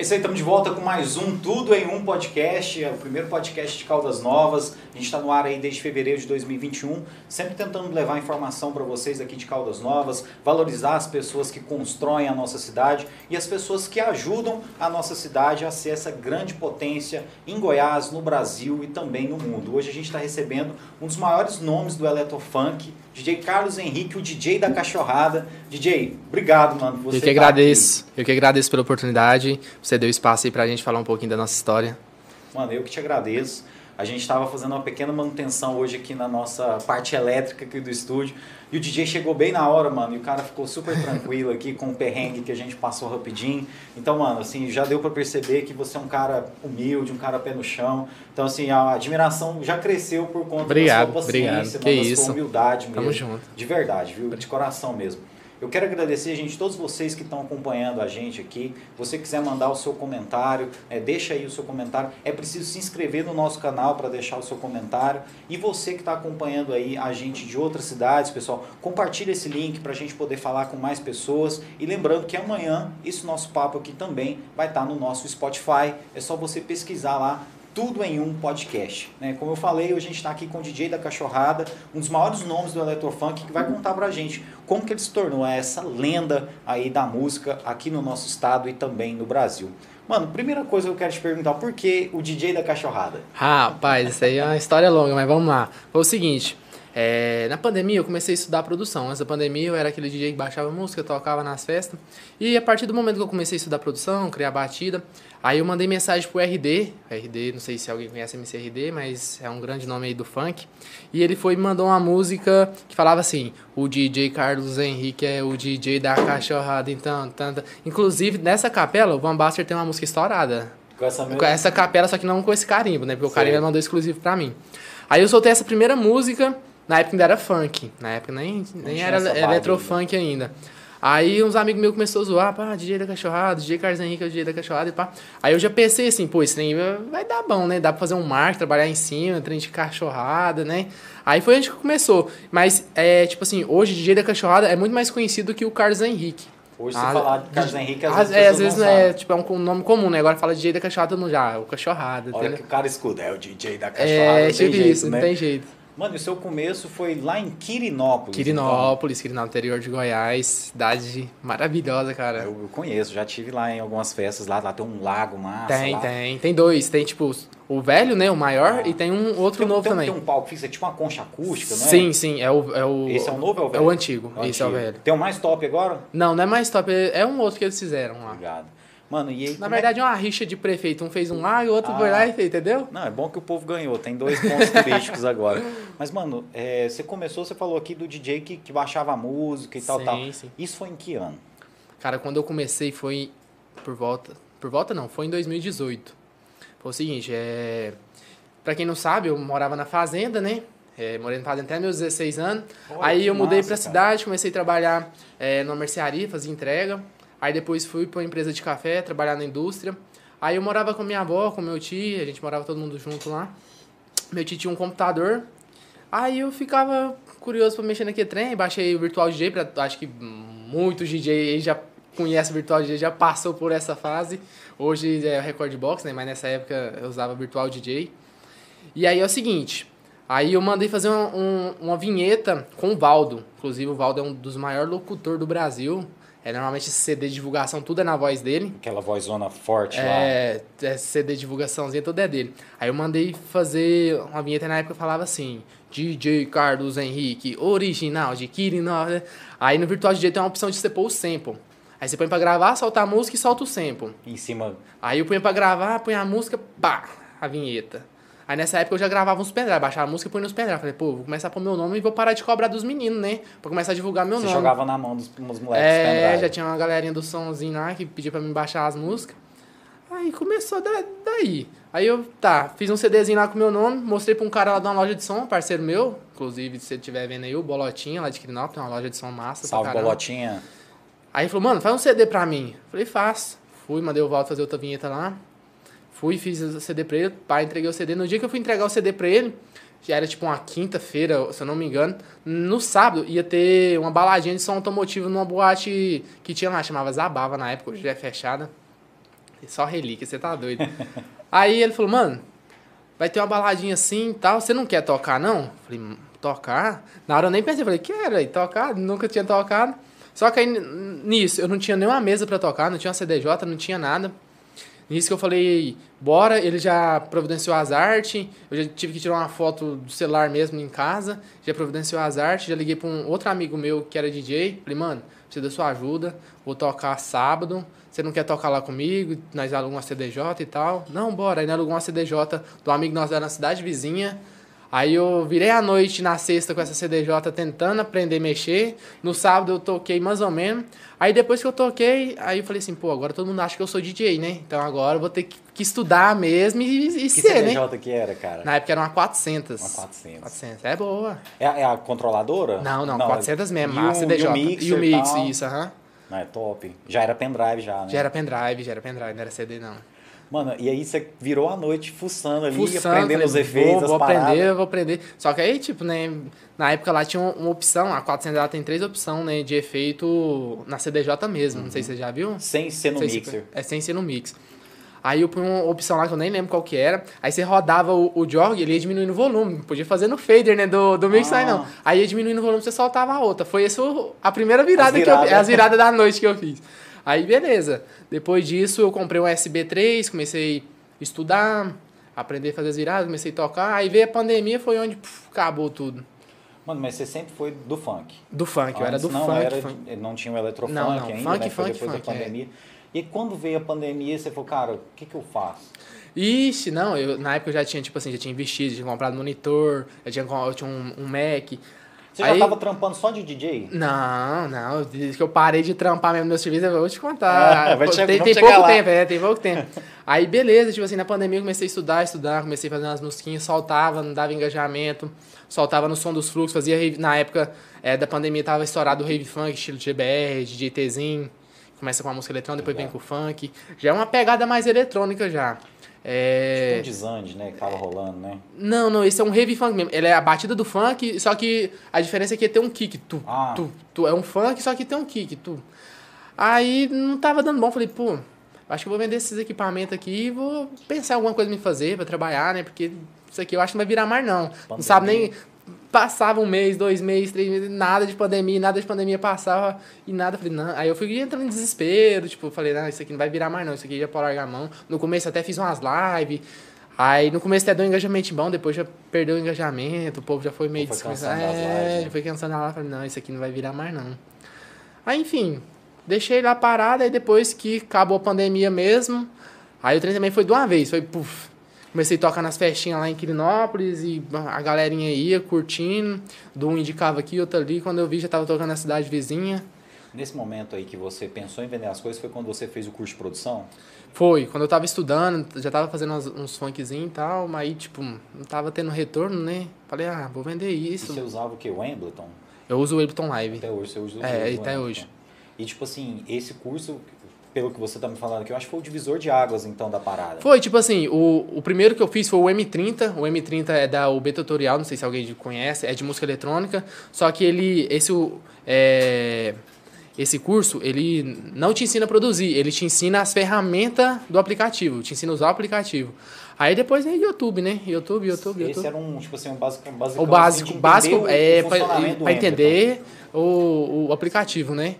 É isso aí, estamos de volta com mais um Tudo em Um podcast, é o primeiro podcast de Caldas Novas. A gente está no ar aí desde fevereiro de 2021, sempre tentando levar informação para vocês aqui de Caldas Novas, valorizar as pessoas que constroem a nossa cidade e as pessoas que ajudam a nossa cidade a ser essa grande potência em Goiás, no Brasil e também no mundo. Hoje a gente está recebendo um dos maiores nomes do Eletrofunk, DJ Carlos Henrique, o DJ da Cachorrada. DJ, obrigado, mano. Por você eu que tá agradeço. Aqui. Eu que agradeço pela oportunidade. Você deu espaço aí pra gente falar um pouquinho da nossa história. Mano, eu que te agradeço. A gente estava fazendo uma pequena manutenção hoje aqui na nossa parte elétrica aqui do estúdio. E o DJ chegou bem na hora, mano. E o cara ficou super tranquilo aqui com o perrengue que a gente passou rapidinho. Então, mano, assim, já deu para perceber que você é um cara humilde, um cara pé no chão. Então, assim, a admiração já cresceu por conta obrigado, da sua paciência, obrigado. Mano, que da isso. sua humildade mesmo. Tamo junto. De verdade, viu? De coração mesmo. Eu quero agradecer, gente, todos vocês que estão acompanhando a gente aqui. você quiser mandar o seu comentário, é, deixa aí o seu comentário. É preciso se inscrever no nosso canal para deixar o seu comentário. E você que está acompanhando aí a gente de outras cidades, pessoal, compartilha esse link para a gente poder falar com mais pessoas. E lembrando que amanhã esse nosso papo aqui também vai estar tá no nosso Spotify. É só você pesquisar lá tudo em um podcast. Né? Como eu falei, hoje a gente está aqui com o DJ da Cachorrada, um dos maiores nomes do Eletrofunk, que vai contar pra gente como que ele se tornou essa lenda aí da música aqui no nosso estado e também no Brasil. Mano, primeira coisa que eu quero te perguntar, por que o DJ da Cachorrada? Rapaz, isso aí é uma história longa, mas vamos lá. Foi o seguinte, é, na pandemia eu comecei a estudar produção. Antes da pandemia eu era aquele DJ que baixava música, tocava nas festas. E a partir do momento que eu comecei a estudar produção, criar batida, aí eu mandei mensagem pro RD. RD, não sei se alguém conhece MCRD, mas é um grande nome aí do funk. E ele foi e me mandou uma música que falava assim: o DJ Carlos Henrique é o DJ da cachorrada, então, tanta. Inclusive, nessa capela, o Van Baster tem uma música estourada. Com essa, mesma... com essa capela, só que não com esse carimbo, né? Porque Sei. o carimbo mandou exclusivo pra mim. Aí eu soltei essa primeira música. Na época ainda era funk. Na época nem, nem era eletrofunk ainda. ainda. Aí uns amigos meus começaram a zoar, pá, DJ da cachorrada, DJ Carlos Henrique é o DJ da cachorrada e pá. Aí eu já pensei assim, pô, esse trem vai dar bom, né? Dá pra fazer um marketing, trabalhar em cima, trem de cachorrada, né? Aí foi onde que começou. Mas, é, tipo assim, hoje DJ da cachorrada é muito mais conhecido que o Carlos Henrique. Hoje você ah, falar de Carlos Henrique, às, vezes, é, às vezes é, tipo, é um nome comum, né? Agora fala DJ da cachorrada, no já, o cachorrada. Olha que o cara escuta, é o DJ da cachorrada. É, tipo isso, né? não tem jeito. Mano, e o seu começo foi lá em Quirinópolis. Quirinópolis, então. Quirinópolis, interior de Goiás. Cidade maravilhosa, cara. Eu, eu conheço, já tive lá em algumas festas lá, lá tem um lago massa. Tem, lá. tem. Tem dois. Tem, tipo, o velho, né? O maior, ah. e tem um outro tem, novo tem, também. Tem um palco fixo, é tipo uma concha acústica, não é? Sim, sim. É o, é o, Esse é o novo ou é o velho? É o antigo. É o Esse antigo. é o velho. Tem o mais top agora? Não, não é mais top. É um outro que eles fizeram lá. Obrigado. Mano, e aí, Na verdade é... é uma rixa de prefeito. Um fez um lá e o outro ah, foi lá e fez, entendeu? Não, é bom que o povo ganhou. Tem dois pontos turísticos agora. Mas, mano, é, você começou, você falou aqui do DJ que, que baixava a música e tal, sim, tal. Sim. Isso foi em que ano? Cara, quando eu comecei foi por volta... Por volta não, foi em 2018. Foi o seguinte, é... Pra quem não sabe, eu morava na fazenda, né? É, morei na fazenda até meus 16 anos. Olha, aí eu mudei massa, pra cidade, comecei a trabalhar é, numa mercearia, fazia entrega. Aí depois fui para uma empresa de café, trabalhar na indústria. Aí eu morava com minha avó, com meu tio, a gente morava todo mundo junto lá. Meu tio tinha um computador. Aí eu ficava curioso para mexer naquele trem, baixei o Virtual DJ, pra, acho que muitos DJ já conhecem o Virtual DJ, já passou por essa fase. Hoje é Record Box, né? Mas nessa época eu usava Virtual DJ. E aí é o seguinte, aí eu mandei fazer uma, um, uma vinheta com o Valdo. Inclusive o Valdo é um dos maiores locutores do Brasil. É, normalmente esse CD de divulgação, tudo é na voz dele. Aquela vozona forte é, lá. É, CD de divulgaçãozinha, tudo é dele. Aí eu mandei fazer uma vinheta na época falava assim: DJ Carlos Henrique, original de Quirinópolis. Né? Aí no Virtual DJ tem uma opção de você pôr o sample. Aí você põe pra gravar, solta a música e solta o sample. Em cima. Aí eu ponho pra gravar, põe a música, pá, a vinheta. Aí nessa época eu já gravava uns pendrive, baixava a música e punha nos pendrive. Falei, pô, vou começar a pôr meu nome e vou parar de cobrar dos meninos, né? Pra começar a divulgar meu Você nome. Você jogava na mão dos, dos moleques É, já tinha uma galerinha do somzinho lá que pedia pra mim baixar as músicas. Aí começou daí. Aí eu, tá, fiz um CDzinho lá com meu nome, mostrei pra um cara lá de uma loja de som, parceiro meu. Inclusive, se você estiver vendo aí, o Bolotinha, lá de Crinópolis, tem uma loja de som massa. Salve, Bolotinha. Aí ele falou, mano, faz um CD pra mim. Falei, faço. Fui, mandei o Valdo fazer outra vinheta lá. Fui, fiz o CD pra ele, pai, entreguei o CD. No dia que eu fui entregar o CD pra ele, já era tipo uma quinta-feira, se eu não me engano. No sábado ia ter uma baladinha de som automotivo numa boate que tinha lá, chamava Zabava na época, hoje é fechada. Só relíquia, você tá doido. Aí ele falou, mano, vai ter uma baladinha assim e tal, você não quer tocar, não? Falei, tocar? Na hora eu nem pensei, falei, quero tocar, nunca tinha tocado. Só que aí, nisso, eu não tinha nenhuma mesa para tocar, não tinha uma CDJ, não tinha nada. Nisso que eu falei, bora, ele já providenciou as artes, eu já tive que tirar uma foto do celular mesmo em casa, já providenciou as artes, já liguei para um outro amigo meu que era DJ, falei, mano, preciso da sua ajuda, vou tocar sábado, você não quer tocar lá comigo? Nós alugamos uma CDJ e tal. Não, bora, aí nós alugamos uma CDJ do amigo nosso da cidade vizinha, Aí eu virei a noite na sexta com essa CDJ tentando aprender a mexer. No sábado eu toquei mais ou menos. Aí depois que eu toquei, aí eu falei assim, pô, agora todo mundo acha que eu sou DJ, né? Então agora eu vou ter que estudar mesmo e, e que ser, CDJ né? que era, cara? Na época era uma 400. Uma 400. 400. É boa. É, é a controladora? Não, não, 400 mesmo. E a CDJ. E o mixer, E o mix, isso, aham. Não, é top. Já era pendrive já, né? Já era pendrive, já era pendrive, não era CD não. Mano, e aí você virou a noite fuçando ali, Fuçando, aprendendo falei, os efeitos, vou, vou aprender, vou aprender. Só que aí, tipo, né, na época lá tinha uma opção, a 400 ela tem três opções, né, de efeito na CDJ mesmo, não sei se você já viu. Sem ser no Sei se- mixer. É sem ser no mix. Aí eu pus uma opção lá que eu nem lembro qual que era. Aí você rodava o, o jog, ele ia diminuindo o volume. Podia fazer no fader, né? Do, do mix Ah. não. Aí ia diminuindo o volume, você soltava a outra. Foi essa a primeira virada que eu viradas. As viradas da noite que eu fiz. Aí beleza. Depois disso eu comprei um SB3, comecei a estudar, aprender a fazer as viradas, comecei a tocar. Aí veio a pandemia, foi onde puf, acabou tudo. Mano, mas você sempre foi do funk. Do funk, eu era Antes do não funk. era, funk. não tinha o eletrofunk Não, não, ainda, funk, né? Foi funk, depois funk, da é. pandemia. E quando veio a pandemia, você falou, cara, o que, que eu faço? Ixi, não, eu, na época eu já tinha, tipo assim, já tinha investido, já tinha comprado monitor, eu tinha, eu tinha um, um Mac. Você Aí- já tava trampando só de DJ? Não, não, desde que eu parei de trampar mesmo meu serviço, eu vou te contar. Ah, vai che- tem tem pouco lá. tempo, é, tem pouco tempo. Aí, beleza, tipo assim, na pandemia eu comecei a estudar, estudar, comecei a fazer umas musiquinhas, soltava, não dava engajamento, soltava no som dos fluxos, fazia na época é, da pandemia tava estourado o rave funk, estilo GBR, DJ Tzinho, começa com a música eletrônica, depois vem com o funk, já é uma pegada mais eletrônica já. É... Tipo um desande, né? Que tava rolando, né? Não, não, esse é um rave funk mesmo. Ele é a batida do funk, só que a diferença é que tem um kick, tu, Ah. tu, tu. É um funk, só que tem um kick, tu. Aí não tava dando bom, falei, pô, acho que vou vender esses equipamentos aqui e vou pensar em alguma coisa pra me fazer, pra trabalhar, né? Porque isso aqui eu acho que não vai virar mais, não. Não sabe nem. Passava um mês, dois meses, três meses, nada de pandemia, nada de pandemia passava e nada. Falei, não. Aí eu fui entrando em desespero, tipo, falei, não, isso aqui não vai virar mais, não. Isso aqui já pode largar a mão. No começo até fiz umas lives. Aí no começo até deu um engajamento bom, depois já perdeu o engajamento, o povo já foi meio descansado. É, lives, né? já foi cansando lá, falei, não, isso aqui não vai virar mais não. Aí enfim, deixei lá parado, aí depois que acabou a pandemia mesmo, aí o trem também foi de uma vez, foi puf. Comecei a tocar nas festinhas lá em Quirinópolis e a galerinha ia curtindo, do um indicava aqui, outro ali, quando eu vi já tava tocando na cidade vizinha. Nesse momento aí que você pensou em vender as coisas, foi quando você fez o curso de produção? Foi, quando eu tava estudando, já tava fazendo uns, uns funkzinhos e tal, mas aí, tipo, não tava tendo retorno, né? Falei, ah, vou vender E isso. você usava o quê? O Embleton? Eu uso o Ableton Live. Até hoje você usa o É, até hoje. E tipo assim, esse curso, pelo que você tá me falando aqui, eu acho que foi o divisor de águas então da parada. Foi, tipo assim, o, o primeiro que eu fiz foi o M30. O M30 é da UB Tutorial, não sei se alguém conhece, é de música eletrônica. Só que ele, esse, é, esse curso, ele não te ensina a produzir, ele te ensina as ferramentas do aplicativo, te ensina a usar o aplicativo. Aí depois é YouTube, né? YouTube, YouTube, Esse YouTube. era um, tipo assim, um básico, básico O básico, básico é para para entender o, o aplicativo, né?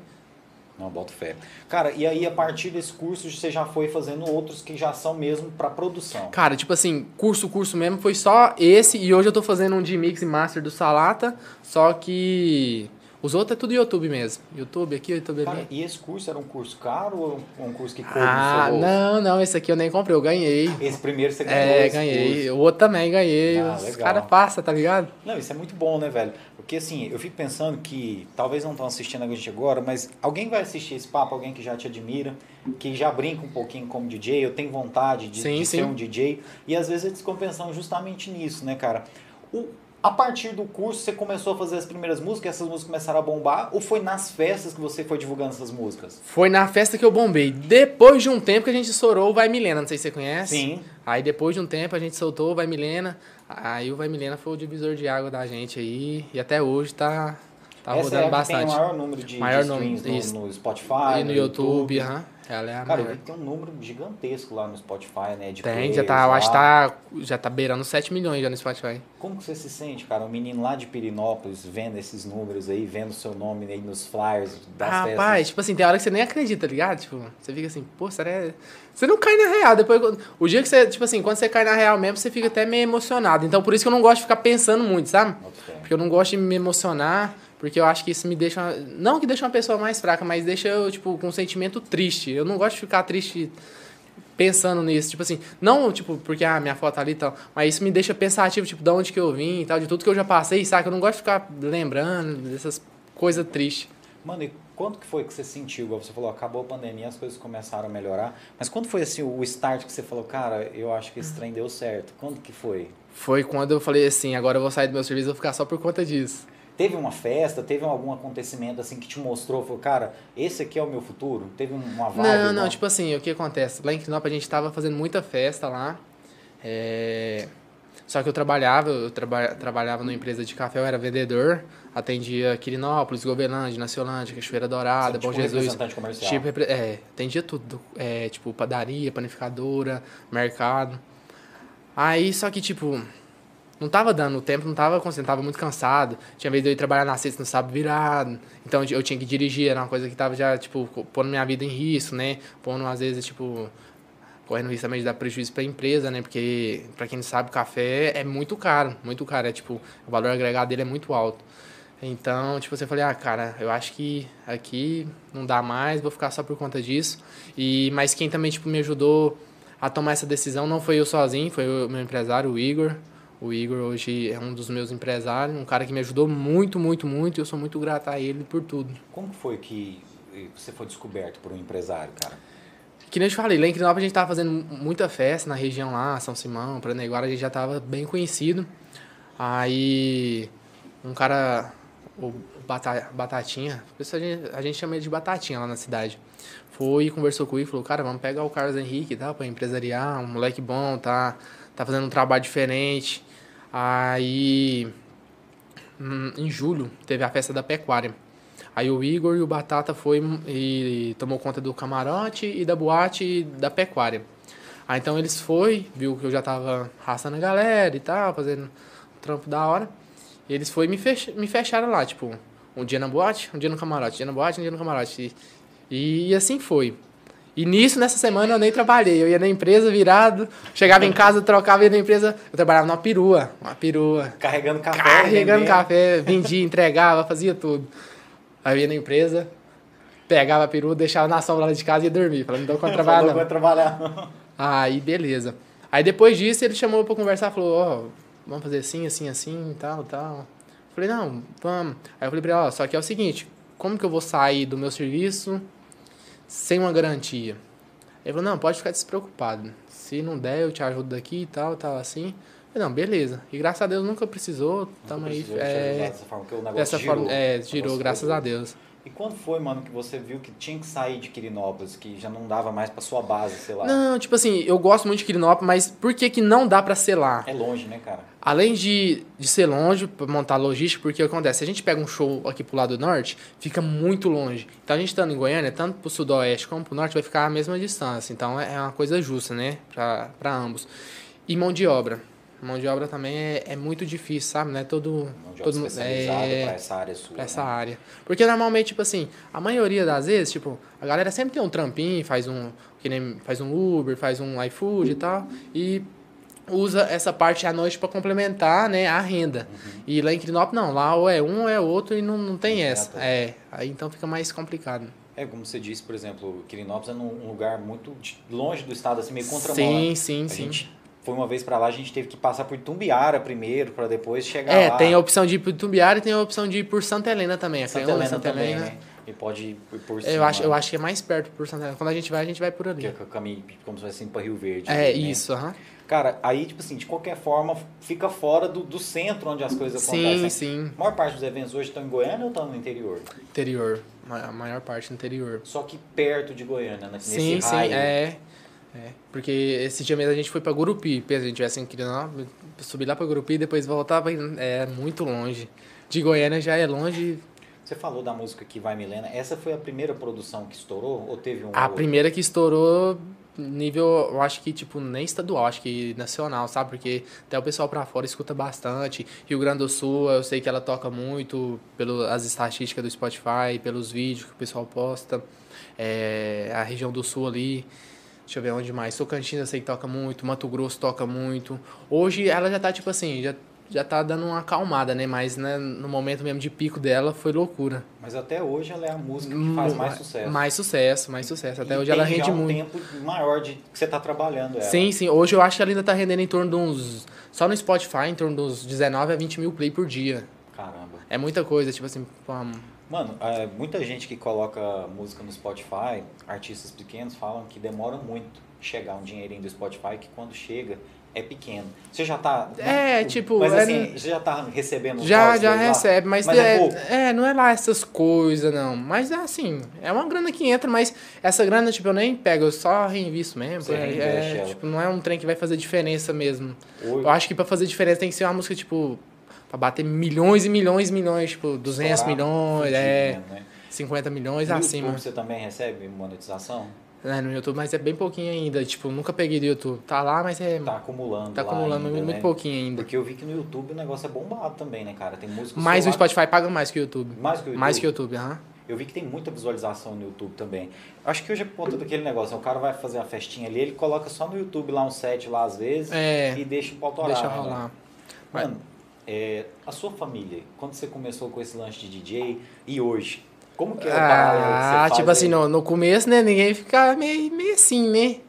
Não, boto fé. Cara, e aí a partir desse curso você já foi fazendo outros que já são mesmo para produção. Cara, tipo assim, curso, curso mesmo, foi só esse. E hoje eu tô fazendo um de mix e master do Salata. Só que os outros é tudo YouTube mesmo. YouTube aqui, YouTube Cara, ali. e esse curso era um curso caro ou um curso que coube no Ah, não, não, esse aqui eu nem comprei, eu ganhei. Esse primeiro você ganhou É, ganhei. curso. O outro também ganhei. Ah, Os caras passam, tá ligado? Não, isso é muito bom, né, velho? Porque assim, eu fico pensando que talvez não estão assistindo a gente agora, mas alguém vai assistir esse papo, alguém que já te admira, que já brinca um pouquinho como DJ, eu tenho vontade de, Sim, de sim. ser um DJ, e às vezes eles ficam pensando justamente nisso, né, cara? O, a partir do curso, você começou a fazer as primeiras músicas, essas músicas começaram a bombar, ou foi nas festas que você foi divulgando essas músicas? Foi na festa que eu bombei. Depois de um tempo que a gente estourou o Vai Milena, não sei se você conhece. Sim. Aí depois de um tempo a gente soltou o Vai Milena. Aí o Vai Milena foi o divisor de água da gente aí. E até hoje tá, tá Essa é rodando a que bastante. tem o maior número de, Maior de número, no, no Spotify, E no YouTube, aham. Ela é a Cara, eu maior. vi que tem um número gigantesco lá no Spotify, né? De Tem, players já tá, eu acho que tá, já tá beirando 7 milhões já no Spotify. Como que você se sente, cara? Um menino lá de Pirinópolis vendo esses números aí, vendo seu nome aí nos flyers das Rapaz, festas. tipo assim, tem hora que você nem acredita, tá ligado? Tipo, você fica assim, pô, será... Você não cai na real, depois... O dia que você, tipo assim, quando você cai na real mesmo, você fica até meio emocionado. Então, por isso que eu não gosto de ficar pensando muito, sabe? Fé. Porque eu não gosto de me emocionar, porque eu acho que isso me deixa... Não que deixa uma pessoa mais fraca, mas deixa eu, tipo, com um sentimento triste. Eu não gosto de ficar triste pensando nisso, tipo assim, não, tipo, porque a minha foto tá ali e tal, mas isso me deixa pensativo, tipo, de onde que eu vim e tal, de tudo que eu já passei, saca? Eu não gosto de ficar lembrando dessas coisas tristes. Mano, e quando que foi que você sentiu, você falou, acabou a pandemia, as coisas começaram a melhorar, mas quando foi assim o start que você falou, cara, eu acho que esse trem deu certo? Quando que foi? Foi quando eu falei assim, agora eu vou sair do meu serviço e vou ficar só por conta disso. Teve uma festa, teve algum acontecimento assim que te mostrou, falou, cara, esse aqui é o meu futuro? Teve uma vibe? Não, não, tipo assim, o que acontece? Lá em Quinópolis a gente tava fazendo muita festa lá. é, Só que eu trabalhava, eu traba... trabalhava numa empresa de café, eu era vendedor, atendia Quirinópolis, Gobelândia, Naciolândia, Cachoeira Dourada, Bom tipo, Jesus. representante comercial. Tipo, é, atendia tudo. É, tipo, padaria, panificadora, mercado. Aí, só que, tipo, não tava dando o tempo, não tava conseguindo, tava muito cansado. Tinha vez de eu ir trabalhar na sexta no sábado virado. Então eu tinha que dirigir, era uma coisa que tava já, tipo, pondo minha vida em risco, né? Pondo, às vezes, tipo, correndo risco também de dar prejuízo pra empresa, né? Porque, pra quem não sabe, o café é muito caro, muito caro. É, tipo, o valor agregado dele é muito alto. Então, tipo, você falei, ah, cara, eu acho que aqui não dá mais, vou ficar só por conta disso. E mas quem também tipo me ajudou a tomar essa decisão não foi eu sozinho, foi o meu empresário, o Igor. O Igor hoje é um dos meus empresários, um cara que me ajudou muito, muito, muito, e eu sou muito grato a ele por tudo. Como foi que você foi descoberto por um empresário, cara? Que nem eu te falei, lá em Quirinópolis a gente tava fazendo muita festa na região lá, São Simão, Paraneguara, a gente já tava bem conhecido. Aí um cara, o Bata- Batatinha, a gente, a gente chama ele de Batatinha lá na cidade, foi e conversou comigo e falou, cara, vamos pegar o Carlos Henrique, tá, pra empresariar, um moleque bom, tá, tá fazendo um trabalho diferente. Aí, hum, em julho, teve a festa da pecuária. Aí o Igor e o Batata foi e tomou conta do camarote e da boate e da pecuária. Aí então eles foi, viu que eu já tava raçando a galera e tal, fazendo um trampo da hora. E eles foi e me, fech me fecharam lá, tipo, um dia na boate, um dia no camarote, um dia na boate, um dia no camarote. E, e assim foi. E nisso, nessa semana, eu nem trabalhei. Eu ia na empresa virado, chegava em casa, trocava, ia na empresa. Eu trabalhava numa perua, uma perua. Carregando café. Carregando café, vendia, entregava, fazia tudo. Aí eu ia na empresa, pegava a perua, deixava na sombra lá de casa e ia dormir. Falando, não dou conta trabalhar não. vai trabalhar. Aí, beleza. Aí depois disso, ele chamou pra conversar, falou, ó, vamos fazer assim, assim, assim, tal, tal. Falei, não, vamos. Aí eu falei pra ele, ó, só que é o seguinte, como que eu vou sair do meu serviço sem uma garantia? Ele falou, não, pode ficar despreocupado. Se não der, eu te ajudo daqui e tal, tal, assim. Eu não, beleza. E graças a Deus nunca precisou, tamo aí. Precisou te É, dessa forma, porque o negócio dessa girou. forma, é, girou, graças a Deus. E quando foi, mano, que você viu que tinha que sair de Quirinópolis, que já não dava mais pra sua base, sei lá? Não, tipo assim, eu gosto muito de Quirinópolis, mas por que que não dá pra ser lá? É longe, né, cara? Além de, de ser longe, pra montar logística, porque o que acontece? A gente pega um show aqui pro lado norte, fica muito longe. Então a gente estando em Goiânia, tanto pro sudoeste como pro norte, vai ficar a mesma distância. Então é uma coisa justa, né? Pra, pra ambos. E mão de obra. Mão de obra também é, é muito difícil, sabe? Não é todo. Mão de obra todo mundo- especializada é, pra essa área sua. pra essa né? área. Porque normalmente, tipo assim, a maioria das vezes, tipo, a galera sempre tem um trampinho, faz um, que nem, faz um Uber, faz um iFood e tal, e usa essa parte à noite pra complementar, né, a renda. E lá em Crinop, não, lá ou é um ou é outro e não, não tem Não essa. É, aí então fica mais complicado. É, como você disse, por exemplo, Quirinópolis é num um lugar muito longe do estado, assim, meio contramão. Sim, né? sim, A sim. gente foi uma vez pra lá, a gente teve que passar por Tumbiara primeiro, pra depois chegar É, lá. tem a opção de ir por Tumbiara e tem a opção de ir por Santa Helena também. A Santa Helena Santa também, Helena. né? E pode ir por- cima. Eu acho, eu acho que é mais perto por Santa Helena. Quando a gente vai, a gente vai por Que é ali. o caminho, como se fosse assim, pra Rio Verde. É, ali, né? isso, aham. Cara, aí, tipo assim, de qualquer forma, fica fora do, do centro onde as coisas Sim, acontecem. sim. A maior parte dos eventos hoje estão em Goiânia ou estão no interior? Interior. A maior parte no interior. Só que perto de Goiânia, né? nesse Sim, sim, raio. é. É, porque esse dia mesmo a gente foi pra Gurupi. Pensa, a gente tivesse que subir lá pra Gurupi e depois voltar pra... É muito longe. De Goiânia já é longe. Você falou da música que vai Milena. Essa foi a primeira produção que estourou ou teve um A outro? primeira que estourou nível, eu acho que, tipo, nem estadual, acho que nacional, sabe? Porque até o pessoal pra fora escuta bastante. Rio Grande do Sul, eu sei que ela toca muito pelas estatísticas do Spotify, pelos vídeos que o pessoal posta. É, a região do Sul ali, deixa eu ver onde mais. Tocantins eu sei que toca muito, Mato Grosso toca muito. Hoje ela já tá, tipo assim, já, já tá dando uma acalmada, né? Mas né, no momento mesmo de pico dela foi loucura. Mas até hoje ela é a música que faz mais sucesso. Mais sucesso, mais sucesso. Até E hoje ela tem já rende um muito. tempo maior de que você tá trabalhando ela. Sim, sim. Hoje eu acho que ela ainda tá rendendo em torno de uns. Só no Spotify, em torno dos 19 a 20 mil play por dia. Caramba. É muita coisa, tipo assim. Mano, é, muita gente que coloca música no Spotify, artistas pequenos, falam que demora muito chegar um dinheirinho do Spotify, que quando chega é pequeno. Você já tá. É, tipo, Mas é- assim, você já tá recebendo Já, já lá? recebe, mas, Mas é, é é, não é lá essas coisas, não. Mas é assim, é uma grana que entra, mas essa grana, tipo, eu nem pego, eu só reinvisto mesmo. Você é, é, tipo, não é um trem que vai fazer diferença mesmo. Hoje- Eu acho que pra fazer diferença tem que ser uma música, tipo, pra bater milhões e milhões e milhões, tipo, 200 estourar milhões, é, né? 50 milhões No acima. YouTube você também recebe monetização? É, no YouTube, mas é bem pouquinho ainda. Tipo, nunca peguei do YouTube. Tá lá, mas é. Tá acumulando. tá acumulando ainda, muito né? pouquinho ainda. Porque eu vi que no YouTube o negócio é bombado também, né, cara? Tem música. Mas o Spotify paga mais que o YouTube. Mais que o YouTube? Mais que o YouTube, aham. Eu vi que tem muita visualização no YouTube também. Acho que hoje é por conta daquele negócio. né? O cara vai fazer a festinha ali, ele coloca só no YouTube lá um set lá às vezes É. e deixa o pau torar, Deixa né? rolar. Mas- Mano, é, a sua família, quando você começou com esse lanche de DJ e hoje, como que é o paralelo que você Ah, tipo assim, aí? no, no começo, né? Ninguém fica meio, meio assim, né?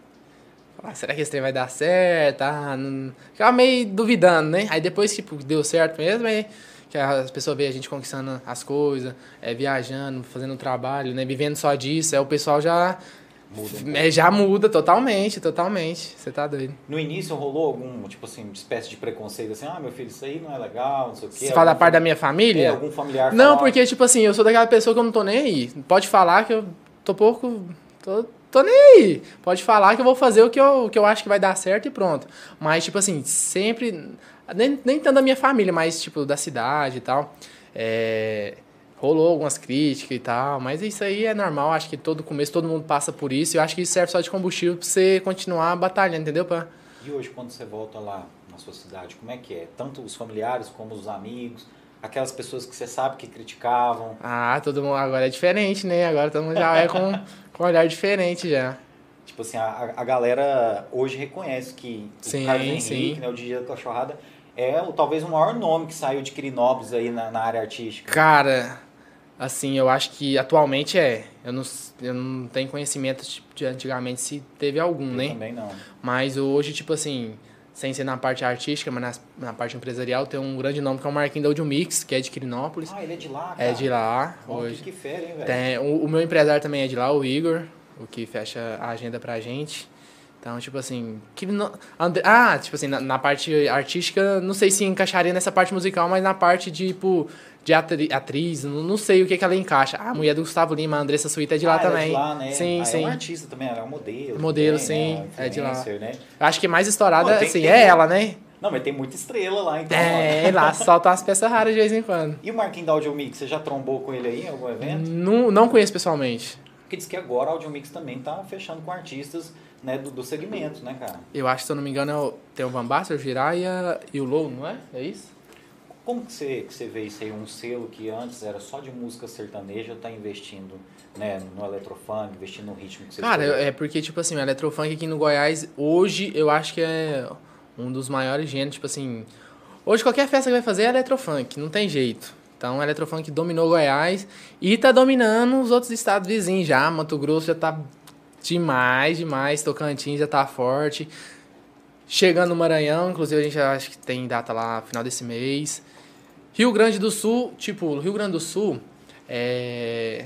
Falar, será que esse trem vai dar certo? Ah, não... Ficava meio duvidando, né? Aí depois, tipo, deu certo mesmo, aí que as pessoas veem a gente conquistando as coisas, é, viajando, fazendo trabalho, né? Vivendo só disso, aí o pessoal já, Muda é, já muda totalmente, totalmente. Você tá doido. No início rolou algum, tipo assim, espécie de preconceito, assim, ah, meu filho, isso aí não é legal, não sei o quê. Você fala da parte da minha É, família? algum familiar Não, falar, porque, tipo assim, eu sou daquela pessoa que eu não tô nem aí. Pode falar que eu tô pouco. Tô, tô nem aí. Pode falar que eu vou fazer o que eu, o que eu acho que vai dar certo e pronto. Mas, tipo assim, sempre. Nem, nem tanto da minha família, mas, tipo, da cidade e tal. É, rolou algumas críticas e tal. Mas isso aí é normal. Acho que todo começo todo mundo passa por isso. E eu acho que isso serve só de combustível pra você continuar batalhando, entendeu? Pra, E hoje, quando você volta lá na sua cidade, como é que é? Tanto os familiares como os amigos, aquelas pessoas que você sabe que criticavam. ah, todo mundo agora é diferente, né? Agora todo mundo já é com, com um olhar diferente já. Tipo assim, a, a galera hoje reconhece que Sim, o Carlos Henrique, sim. né, o DJ da Cachorrada, é talvez o maior nome que saiu de Quirinópolis aí na, na área artística. Cara, assim, eu acho que atualmente é. Eu não, eu não tenho conhecimento tipo, de antigamente se teve algum, Eu né? também não. Mas hoje, tipo assim, sem ser na parte artística, mas na, na parte empresarial, tem um grande nome que é o Marquinhos da Audio Mix, que é de Quirinópolis. Ah, ele é de lá, cara. É de lá Bom, hoje. Que, que fera, hein, velho? Tem, o, o meu empresário também é de lá, o Igor, o que fecha a agenda pra gente. Então, tipo assim, que no- André- ah, tipo assim, na, na parte artística, não sei se encaixaria nessa parte musical, mas na parte de, tipo, de atri- atriz, não, não sei o que, que ela encaixa. Ah, a mulher do Gustavo Lima, a Andressa Suíta é de lá Ah, ela também. É de lá, né? Sim, ah, sim. É um artista também, ela é um modelo. Modelo, também, sim, né? é de lá. Né? Acho que mais estourada, Pô, tem- assim, tem- é ela, né? Não, mas tem muita estrela lá, então. É, ó. lá solta umas peças raras de vez em quando. E o Marquinhos da Audio Mix, você já trombou com ele aí em algum evento? Não, não conheço pessoalmente. Porque diz que agora a Audio Mix também tá fechando com artistas né, do, do segmento, né, cara? Eu acho se eu não me engano, é o- tem o Van Basten, o Jiraiya e o Low, não é? É isso? Como que você, que você vê isso aí? Um selo que antes era só de música sertaneja, tá investindo né, no eletrofunk, investindo no ritmo que você Cara, é porque, tipo assim, o eletrofunk aqui no Goiás, hoje, eu acho que é um dos maiores gêneros, tipo assim... Hoje, qualquer festa que vai fazer é eletrofunk, não tem jeito. Então, o eletrofunk dominou Goiás e tá dominando os outros estados vizinhos já. Mato Grosso já tá demais, demais. Tocantins já tá forte. Chegando no Maranhão, inclusive a gente acha que tem data lá final desse mês. Rio Grande do Sul, tipo, Rio Grande do Sul, é...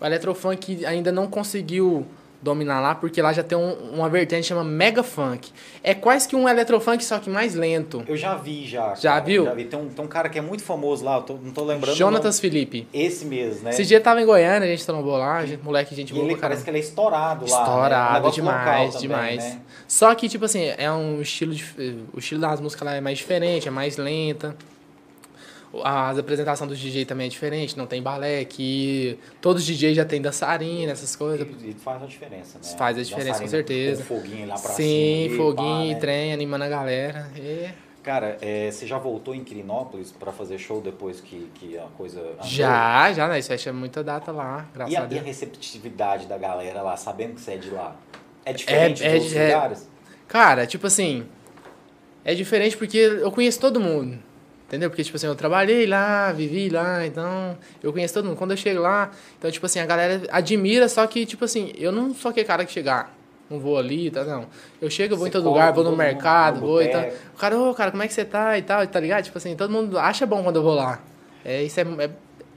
o eletrofunk ainda não conseguiu dominar lá, porque lá já tem um- uma vertente que chama Mega Funk. É quase que um eletrofunk, só que mais lento. Eu já vi, já. Já cara, viu? Já vi. Tem um, tem um cara que é muito famoso lá, eu tô- não tô lembrando. Jonatas Felipe. Esse mesmo, né? Esse dia tava em Goiânia, a gente trombou lá, a gente, moleque, gente E boa ele pra parece que ele é estourado lá. né? Estourado negócio local demais, também, demais. né? Só que, tipo assim, é um estilo. dif- O estilo das músicas lá é mais diferente, é mais lenta. As apresentações dos DJ também é diferente, não tem balé, que todos os DJs já tem dançarina, essas coisas. E, e faz a diferença, né? Faz a diferença, com certeza. Com foguinho lá pra Sim, cima. e foguinho, pá, né? trem, animando a galera. E Cara, é, você já voltou em Quirinópolis pra fazer show depois que, que a coisa andou? já, já, né? Isso fecha muita data lá, graças E a a, e a Deus. receptividade da galera lá, sabendo que você é de lá? É diferente é- dos outros é- lugares? Cara, tipo assim, é diferente porque eu conheço todo mundo. Entendeu? Porque, tipo assim, eu trabalhei lá, vivi lá, então eu conheço todo mundo. Quando eu chego lá, então, tipo assim, a galera admira, só que, tipo assim, eu não sou aquele cara que chegar, não vou ali, tá? Não. Eu chego, eu vou Você em todo lugar, vou no mundo, mercado, no vou e tal. O cara, ô, cara, como é que você tá e tal, tá ligado? Tipo assim, todo mundo acha bom quando eu vou lá. É, isso é, é,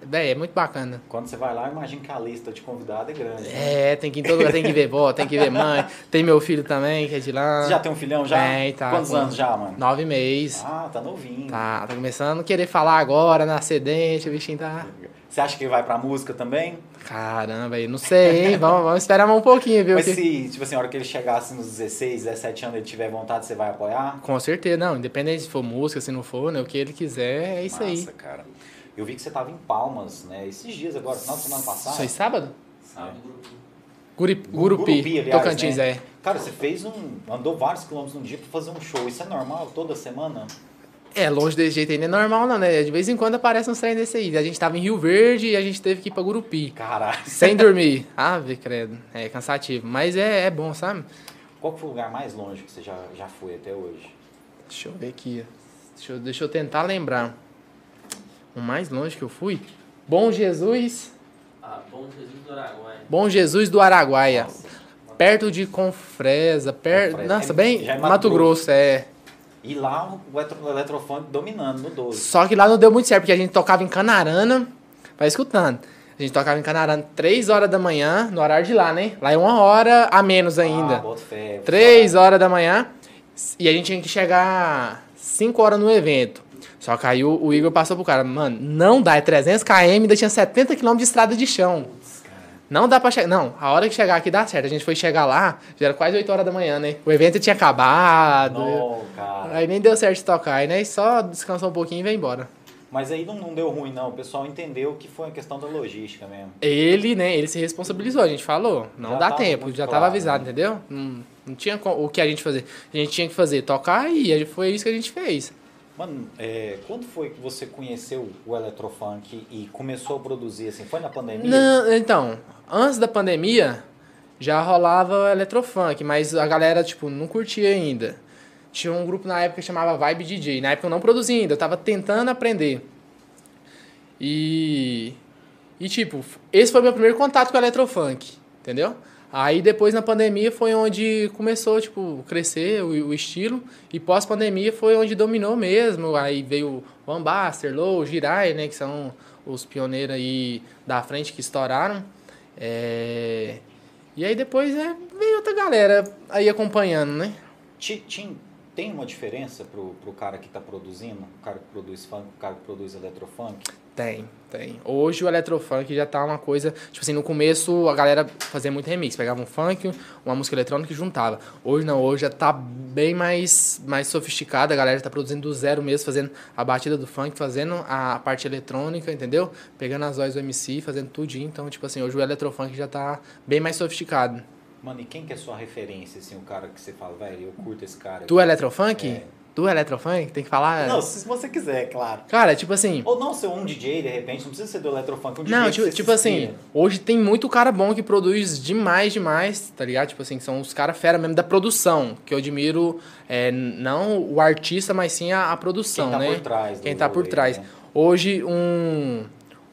véi, é muito bacana. Quando você vai lá, imagina que a lista de convidado é grande. né? É, tem que ir em todo lugar, tem que ver vó, tem que ver mãe. Tem meu filho também, que é de lá. Você já tem um filhão já? Tem, tá, Quantos com- anos já, mano? Nove meses. Ah, tá novinho. Tá, tá começando a querer falar agora, na acidente, o bichinho tá. Você acha que ele vai pra música também? Caramba, aí não sei, hein? vamos, vamos esperar mais um pouquinho, viu? Mas que- se, tipo assim, a hora que ele chegasse nos 16, 17 anos, ele tiver vontade, você vai apoiar? Com certeza, não. Independente se for música, se não for, né? O que ele quiser, é isso aí. Massa, cara. Eu vi que você tava em Palmas, né? Esses dias agora, final de semana passada. Foi sábado? Sábado, Gurupi, Gurupi, aliás, Tocantins, né? é. Cara, você fez um. andou vários quilômetros num dia pra fazer um show. Isso é normal toda semana? É, longe desse jeito não é normal, não, né? De vez em quando aparece uns trem desse aí. A gente tava em Rio Verde e a gente teve que ir pra Gurupi. Caralho. Sem dormir. Ave, credo. É cansativo. Mas é, é bom, sabe? Qual foi o lugar mais longe que você já, já foi até hoje? Deixa eu ver aqui. Deixa eu, deixa eu tentar lembrar. O mais longe que eu fui? Bom Jesus. Ah, Bom Jesus do Araguaia. Bom Jesus do Araguaia. Nossa. Perto de Confresa. Per... Confresa. Nossa, É- bem. é Mato, Mato Grosso, é. E lá o eletro- o eletrofunk dominando no 12. Só que lá não deu muito certo, porque a gente tocava em Canarana. Vai escutando. A gente tocava em Canarana 3 horas da manhã, no horário de lá, né? Lá é uma hora a menos ainda. Ah, bota fé. 3 horas da manhã. E a gente tinha que chegar 5 horas no evento. Só que aí o, o Igor passou pro cara, mano, não dá, é 300 km, ainda tinha 70 km de estrada de chão. Não dá pra chegar. Não, a hora que chegar aqui dá certo. A gente foi chegar lá, já era quase 8 horas da manhã, né? O evento tinha acabado. Não, cara. Aí nem deu certo de tocar, aí, né? Só descansou um pouquinho e veio embora. Mas aí não, não deu ruim, não. O pessoal entendeu que foi a questão da logística mesmo. Ele, né, ele se responsabilizou, a gente falou. Não Já dá tempo, já claro, tava avisado, né? entendeu? Não, não tinha o que a gente fazer. A gente tinha que fazer, tocar e foi isso que a gente fez. Mano, é, quando foi que você conheceu o eletrofunk e começou a produzir assim? Foi na pandemia? Não, então, antes da pandemia já rolava eletrofunk, mas a galera, tipo, não curtia ainda. Tinha um grupo na época que chamava Vibe DJ. Na época eu não produzia ainda, eu tava tentando aprender. E. E, tipo, esse foi meu primeiro contato com o eletrofunk, entendeu? Aí depois na pandemia foi onde começou, tipo, crescer o, o estilo. E pós-pandemia foi onde dominou mesmo. Aí veio o Ambaster, Low, Jirai, né? Que são os pioneiros aí da frente que estouraram. É... E aí depois né, veio outra galera aí acompanhando, né? Ti- tim- tem uma diferença pro, pro cara que tá produzindo? O cara que produz funk, o cara que produz eletrofunk? Tem, tem. Hoje o eletrofunk já tá uma coisa. Tipo assim, no começo a galera fazia muito remix. Pegava um funk, uma música eletrônica e juntava. Hoje não, hoje já tá bem mais, mais sofisticada. A galera já tá produzindo do zero mesmo, fazendo a batida do funk, fazendo a parte eletrônica, entendeu? Pegando as vozes do MC, fazendo tudinho. Então, tipo assim, hoje o eletrofunk já tá bem mais sofisticado. Mano, e quem que é sua referência, assim, o cara que você fala, velho, eu curto esse cara? Do eletrofunk? É. Do eletrofunk? Tem que falar. Não, se você quiser, claro. Cara, tipo assim. Ou não ser um DJ, de repente, não precisa ser do eletrofunk, um DJ Não, tipo, tipo assim, hoje tem muito cara bom que produz demais, demais, tá ligado? Tipo assim, são os caras fera mesmo da produção, que eu admiro, é, não o artista, mas sim a, a produção, Quem tá né? por trás. Quem tá por rolê, trás. né? Hoje, um,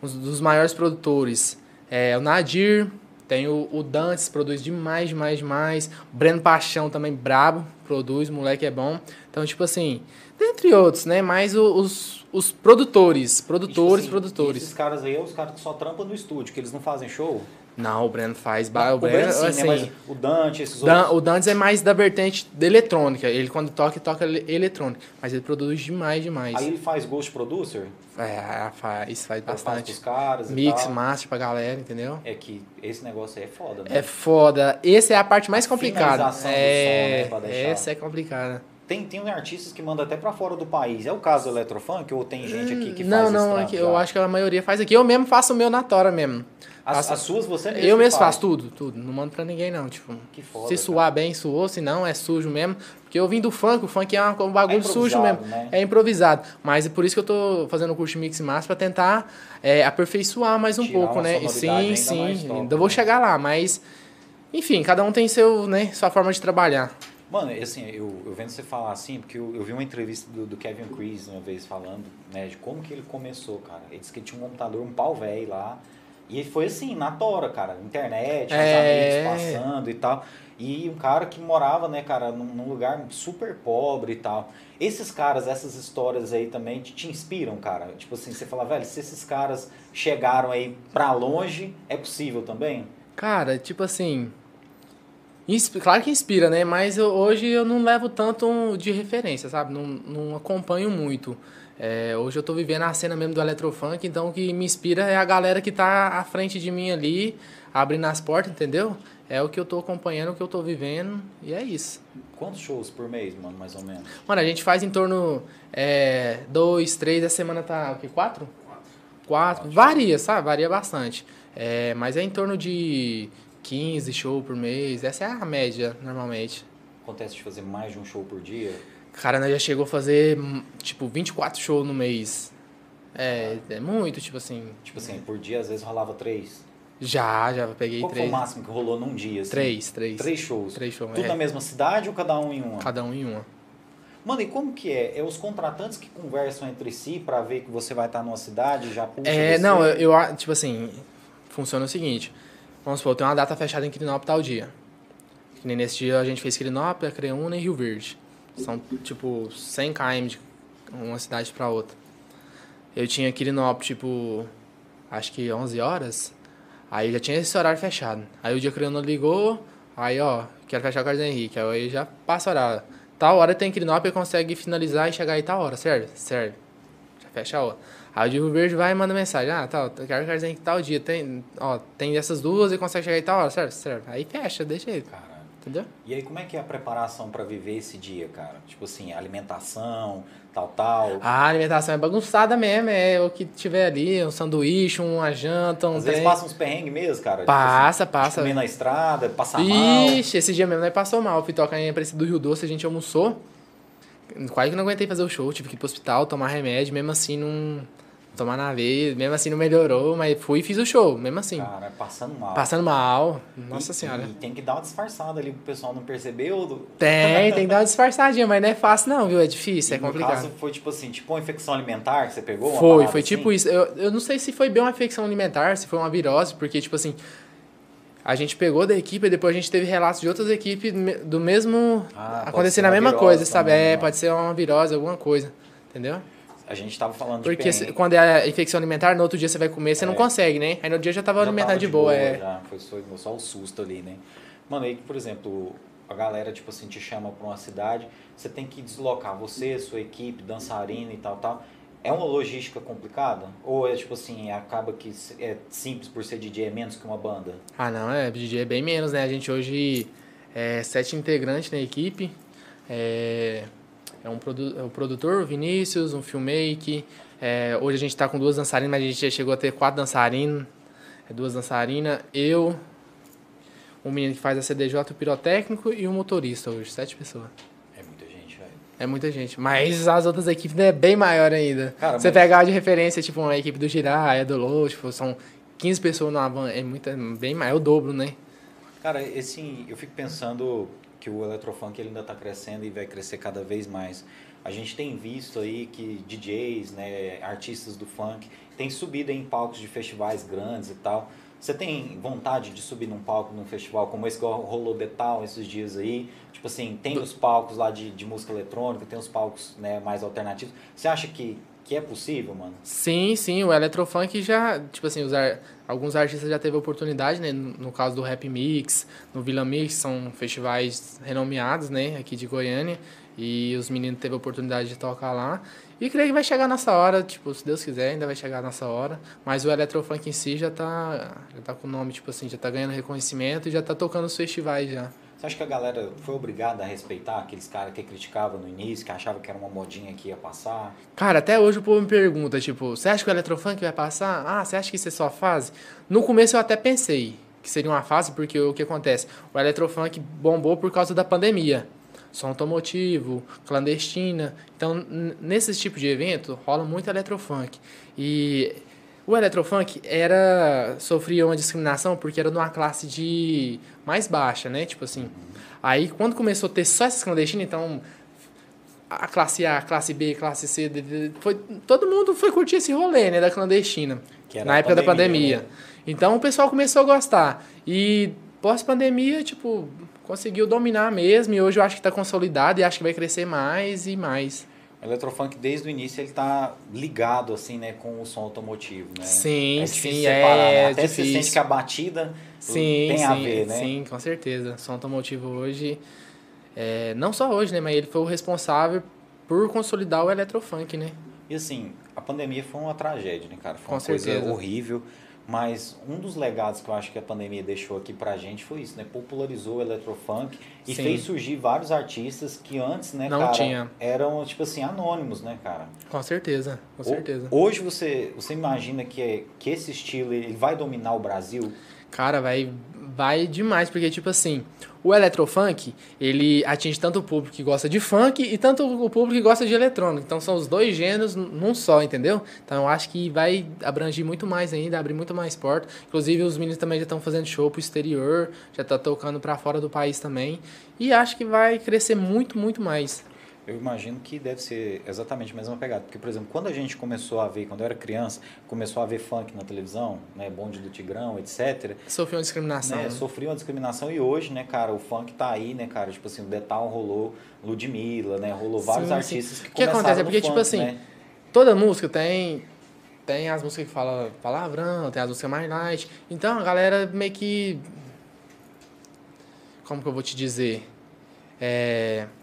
um dos maiores produtores é o Nadir, tem o, o Dantes, produz demais, demais, demais. O Breno Paixão também, brabo, produz, moleque é bom. Então, tipo assim, dentre outros, né? Mais o- os, os produtores, E, produtores, tipo assim, produtores. Esses caras aí, é os caras que só trampam no estúdio, que eles não fazem show. Não, o Breno faz. ba- o Breno sim, assim, né? Mas o Dante, esses Dan- outros. o Dantes é mais da vertente da eletrônica. Ele, quando toca, toca ele- eletrônica. Mas ele produz demais, demais. Aí ele faz Ghost Producer, É, faz, faz faz bastante. pros caras Mix, master pra galera, entendeu? É que esse negócio aí é foda, né? É foda. Essa é a parte mais complicada. Finalização do som, É, né, pra deixar. essa é complicada. Tem, tem artistas que mandam até pra fora do país. É o caso do Eletrofunk ou tem gente aqui que Hum, não, faz não, já? eu acho que a maioria faz aqui. Eu mesmo faço o meu na tora mesmo. As, faço- as suas você mesmo eu mesmo faz? faço tudo, tudo. Não mando pra ninguém, não. Tipo, Que foda, se cara. suar bem, suou. Se não, é sujo mesmo. Porque eu vim do funk, o funk é um bagulho É sujo mesmo. né? É improvisado. Mas é por isso que eu tô fazendo o curso de Mix e Master pra tentar é, aperfeiçoar mais um Tirar pouco, né? E sim, ainda sim. top, ainda vou né? chegar lá, mas. Enfim, cada um tem seu, né, sua forma de trabalhar. Mano, assim, eu, eu vendo você falar assim, porque eu, eu vi uma entrevista do, do Kevin Chris uma vez falando, né, de como que ele começou, cara. Ele disse que ele tinha um computador, um pau velho lá. E ele foi assim, na tora, cara. Internet, É. amigos passando e tal. E um cara que morava, né, cara, num, num lugar super pobre e tal. Esses caras, essas histórias aí também te, te inspiram, cara? Tipo assim, você fala, velho, se esses caras chegaram aí pra longe, é possível também? Cara, tipo assim. Claro que inspira, né? Mas eu- hoje eu não levo tanto de referência, sabe? Não, não acompanho muito. É, hoje eu tô vivendo a cena mesmo do Eletrofunk, então o que me inspira é a galera que tá à frente de mim ali, abrindo as portas, entendeu? É o que eu tô acompanhando, o que eu tô vivendo, e é isso. Quantos shows por mês, mano, mais ou menos? Mano, a gente faz em torno é, dois, três, essa semana tá o quê? Quatro? Quatro. Varia, sabe? Varia bastante. É, mas é em torno de 15 shows por mês. Essa é a média, normalmente. Acontece de fazer mais de um show por dia? Cara, nós já chegou a fazer, hum, tipo, 24 shows no mês. É, é muito, tipo assim. Tipo assim, por dia às vezes rolava três. Já, já peguei Qual que foi três. o máximo que rolou num dia? Assim? Três, três. Três shows. Três shows. Tudo é. na mesma cidade ou cada um em uma? Cada um em uma. Mano, e como que é? É os contratantes que conversam entre si pra ver que você vai estar numa cidade já puxa É, você? não, eu, eu tipo assim, funciona o seguinte. Vamos supor, tem uma data fechada em Quirinópolis tal dia. Que nem nesse dia a gente fez Quirinópolis, Creúna e Rio Verde. São, tipo, 100 km de uma cidade pra outra. Eu tinha Quirinópolis, tipo, acho que 11 horas. Aí já tinha esse horário fechado. Aí o dia Creúna ligou, aí, ó, quero fechar o Carlos Henrique. Aí já passa o horário. Tal hora tem Quirinópolis, consegue finalizar e chegar aí tal hora, serve? Serve. Já fecha a outra. Aí o de Rio Verde vai e manda mensagem. Ah, tal, eu quero que tal dia. Tem, ó, tem essas duas e consegue chegar aí tal hora, serve? Serve. Aí fecha, deixa ele, Caralho. entendeu? E aí, como é que é a preparação pra viver esse dia, cara? Tipo assim, alimentação, tal, tal. A alimentação é bagunçada mesmo, é o que tiver ali, um sanduíche, uma janta, um Às vezes passa uns perrengues mesmo, cara. Passa, tipo assim, passa. de comer na estrada, passar mal. Ixi, esse dia mesmo nós passou mal. Fui tocar em Aparecida do Rio Doce, a gente almoçou. Quase que não aguentei fazer o show, tive que ir pro hospital, tomar remédio, mesmo assim não. Tomar na veia, mesmo assim não melhorou, mas fui e fiz o show, mesmo assim. Cara, passando mal. Passando mal, nossa E- senhora. E tem que dar uma disfarçada ali pro pessoal não perceber. Ou. Tem, tem que dar uma disfarçadinha, mas não é fácil não, viu? É difícil, E é complicado. caso foi tipo assim, tipo uma infecção alimentar que você pegou? Foi, foi assim? tipo isso. Eu, eu não sei se foi bem uma infecção alimentar, se foi uma virose, porque, tipo assim, a gente pegou da equipe e depois a gente teve relatos de outras equipes do mesmo. Ah, acontecendo a mesma virose coisa, sabe? também, é, né? pode ser uma virose, alguma coisa. Entendeu? A gente tava falando de Porque se- perrengue. quando é a infecção alimentar, no outro dia você vai comer, você não É. consegue, né? Aí no outro dia já tava Já alimentando tava de boa. é. Já, foi só, só o susto ali, né? Mano, aí, por exemplo, a galera, tipo assim, te chama pra uma cidade, você tem que deslocar você, sua equipe, dançarina e tal, tal. É uma logística complicada? Ou é tipo assim, acaba que é simples por ser DJ, é menos que uma banda? Ah, não, é, DJ é bem menos, né? A gente hoje é sete integrantes na equipe. É, é um produ é o produtor, o Vinícius, um filmmaker. É, hoje a gente tá com duas dançarinas, mas a gente já chegou a ter quatro dançarinos. É, duas dançarinas, eu, um menino que faz a CDJ, o pirotécnico e um motorista hoje, sete pessoas. É muita gente, velho. É muita gente. Mas as outras equipes é bem maior ainda. Cara, Você mas- pegar de referência, tipo, uma equipe do Jirá, do Low, tipo, são 15 pessoas numa van, é muita, bem mais, é o dobro, né? Cara, esse, eu fico pensando que o Eletrofunk ele ainda está crescendo e vai crescer cada vez mais. A gente tem visto aí que DJs, né, artistas do funk, têm subido em palcos de festivais grandes e tal. Você tem vontade de subir num palco num festival como esse que rolou Detal esses dias aí? Tipo assim, tem os palcos lá de, de música eletrônica, tem os palcos né, mais alternativos. Você acha que, que é possível, mano? Sim, sim, o Eletrofunk já, tipo assim, alguns artistas já teve oportunidade, né? No, no caso do Rap Mix, no Vila Mix, são festivais renomeados, né? Aqui de Goiânia. E os meninos teve oportunidade de tocar lá. E creio que vai chegar nessa hora, tipo, se Deus quiser, ainda vai chegar nessa hora. Mas o Eletrofunk em si já tá, já tá com o nome, tipo assim, já tá ganhando reconhecimento e já tá tocando os festivais já. Você acha que a galera foi obrigada a respeitar aqueles caras que criticavam no início, que achavam que era uma modinha que ia passar? Cara, até hoje o povo me pergunta, tipo, você acha que o eletrofunk vai passar? Ah, você acha que isso é só fase? No começo eu até pensei que seria uma fase, porque o que acontece? O eletrofunk bombou por causa da pandemia. Som automotivo, clandestina. Então, nesses tipos de evento, rola muito eletrofunk. E o eletrofunk era sofria uma discriminação porque era numa classe de mais baixa, né? Tipo assim. Aí quando começou a ter só essas clandestinas, então a classe A, classe B, classe C, foi todo mundo foi curtir esse rolê, né, da clandestina. Na a época da pandemia, pandemia. né? Então o pessoal começou a gostar. E pós-pandemia, tipo, conseguiu dominar mesmo e hoje eu acho que tá consolidado e acho que vai crescer mais e mais. O eletrofunk, desde o início, ele tá ligado, assim, né, com o som automotivo, né? Sim, é difícil sim, separar, né? é Até você difícil. sente que a batida Sim, tem sim, a ver, né? sim, com certeza. Som automotivo hoje, é, não só hoje, né, mas ele foi o responsável por consolidar o eletrofunk, né? E assim, a pandemia foi uma tragédia, né, cara? Foi Com uma coisa certeza. horrível. Mas um dos legados que eu acho que a pandemia deixou aqui pra gente foi isso, né? Popularizou o eletrofunk e Sim. fez surgir vários artistas que antes, né, Não cara, tinha. eram, tipo assim, anônimos, né, cara? Com certeza, com certeza. Hoje você, você imagina que, é- que esse estilo ele vai dominar o Brasil? Cara, vai, vai demais, porque, tipo assim, o eletrofunk, ele atinge tanto o público que gosta de funk e tanto o público que gosta de eletrônico. Então, são os dois gêneros num só, entendeu? Então, eu acho que vai abranger muito mais ainda, abrir muito mais porta. Inclusive, os meninos também já estão fazendo show pro exterior, já tá tocando pra fora do país também. E acho que vai crescer muito, muito mais. Eu imagino que deve ser exatamente a mesma pegada. Porque, por exemplo, quando a gente começou a ver, quando eu era criança, começou a ver funk na televisão, né, bonde do Tigrão, etc., Sofreu uma discriminação. né, né? sofria uma discriminação e hoje, né, cara, o funk tá aí, né, cara, tipo assim, o Detal rolou Ludmilla, né, rolou vários Sim, artistas sim. que O que acontece? É porque, tipo funk, assim, né? toda música tem tem as músicas que falam palavrão, tem as músicas mais light. Então a galera meio que como que eu vou te dizer? É tipo,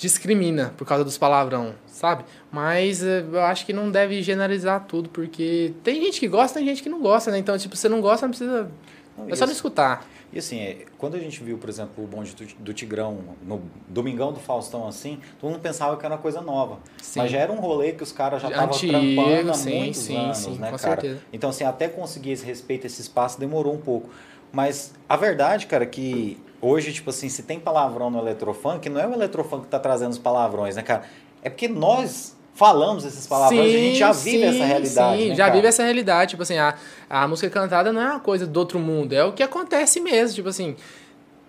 discrimina por causa dos palavrão, sabe? Mas eh, eu acho que não deve generalizar tudo, porque tem gente que gosta, tem gente que não gosta, né? Então, tipo, você não gosta, não precisa. Não, É só não isso. escutar. E assim, é, quando a gente viu, por exemplo, o bonde do, Tigrão no Domingão do Faustão, assim, todo mundo pensava que era uma coisa nova. Sim. Mas já era um rolê que os caras já estavam trampando há sim, muitos sim, anos, sim, né, com cara? certeza. Então, assim, até conseguir esse respeito, esse espaço, demorou um pouco. Mas a verdade, cara, que hoje, tipo assim, se tem palavrão no eletrofunk, não é o eletrofunk que tá trazendo os palavrões, né, cara? É porque nós falamos esses palavrões e a gente já vive essa realidade, Sim, né, já cara? vive essa realidade. Tipo assim, a, a música cantada não é uma coisa do outro mundo, é o que acontece mesmo. Tipo assim,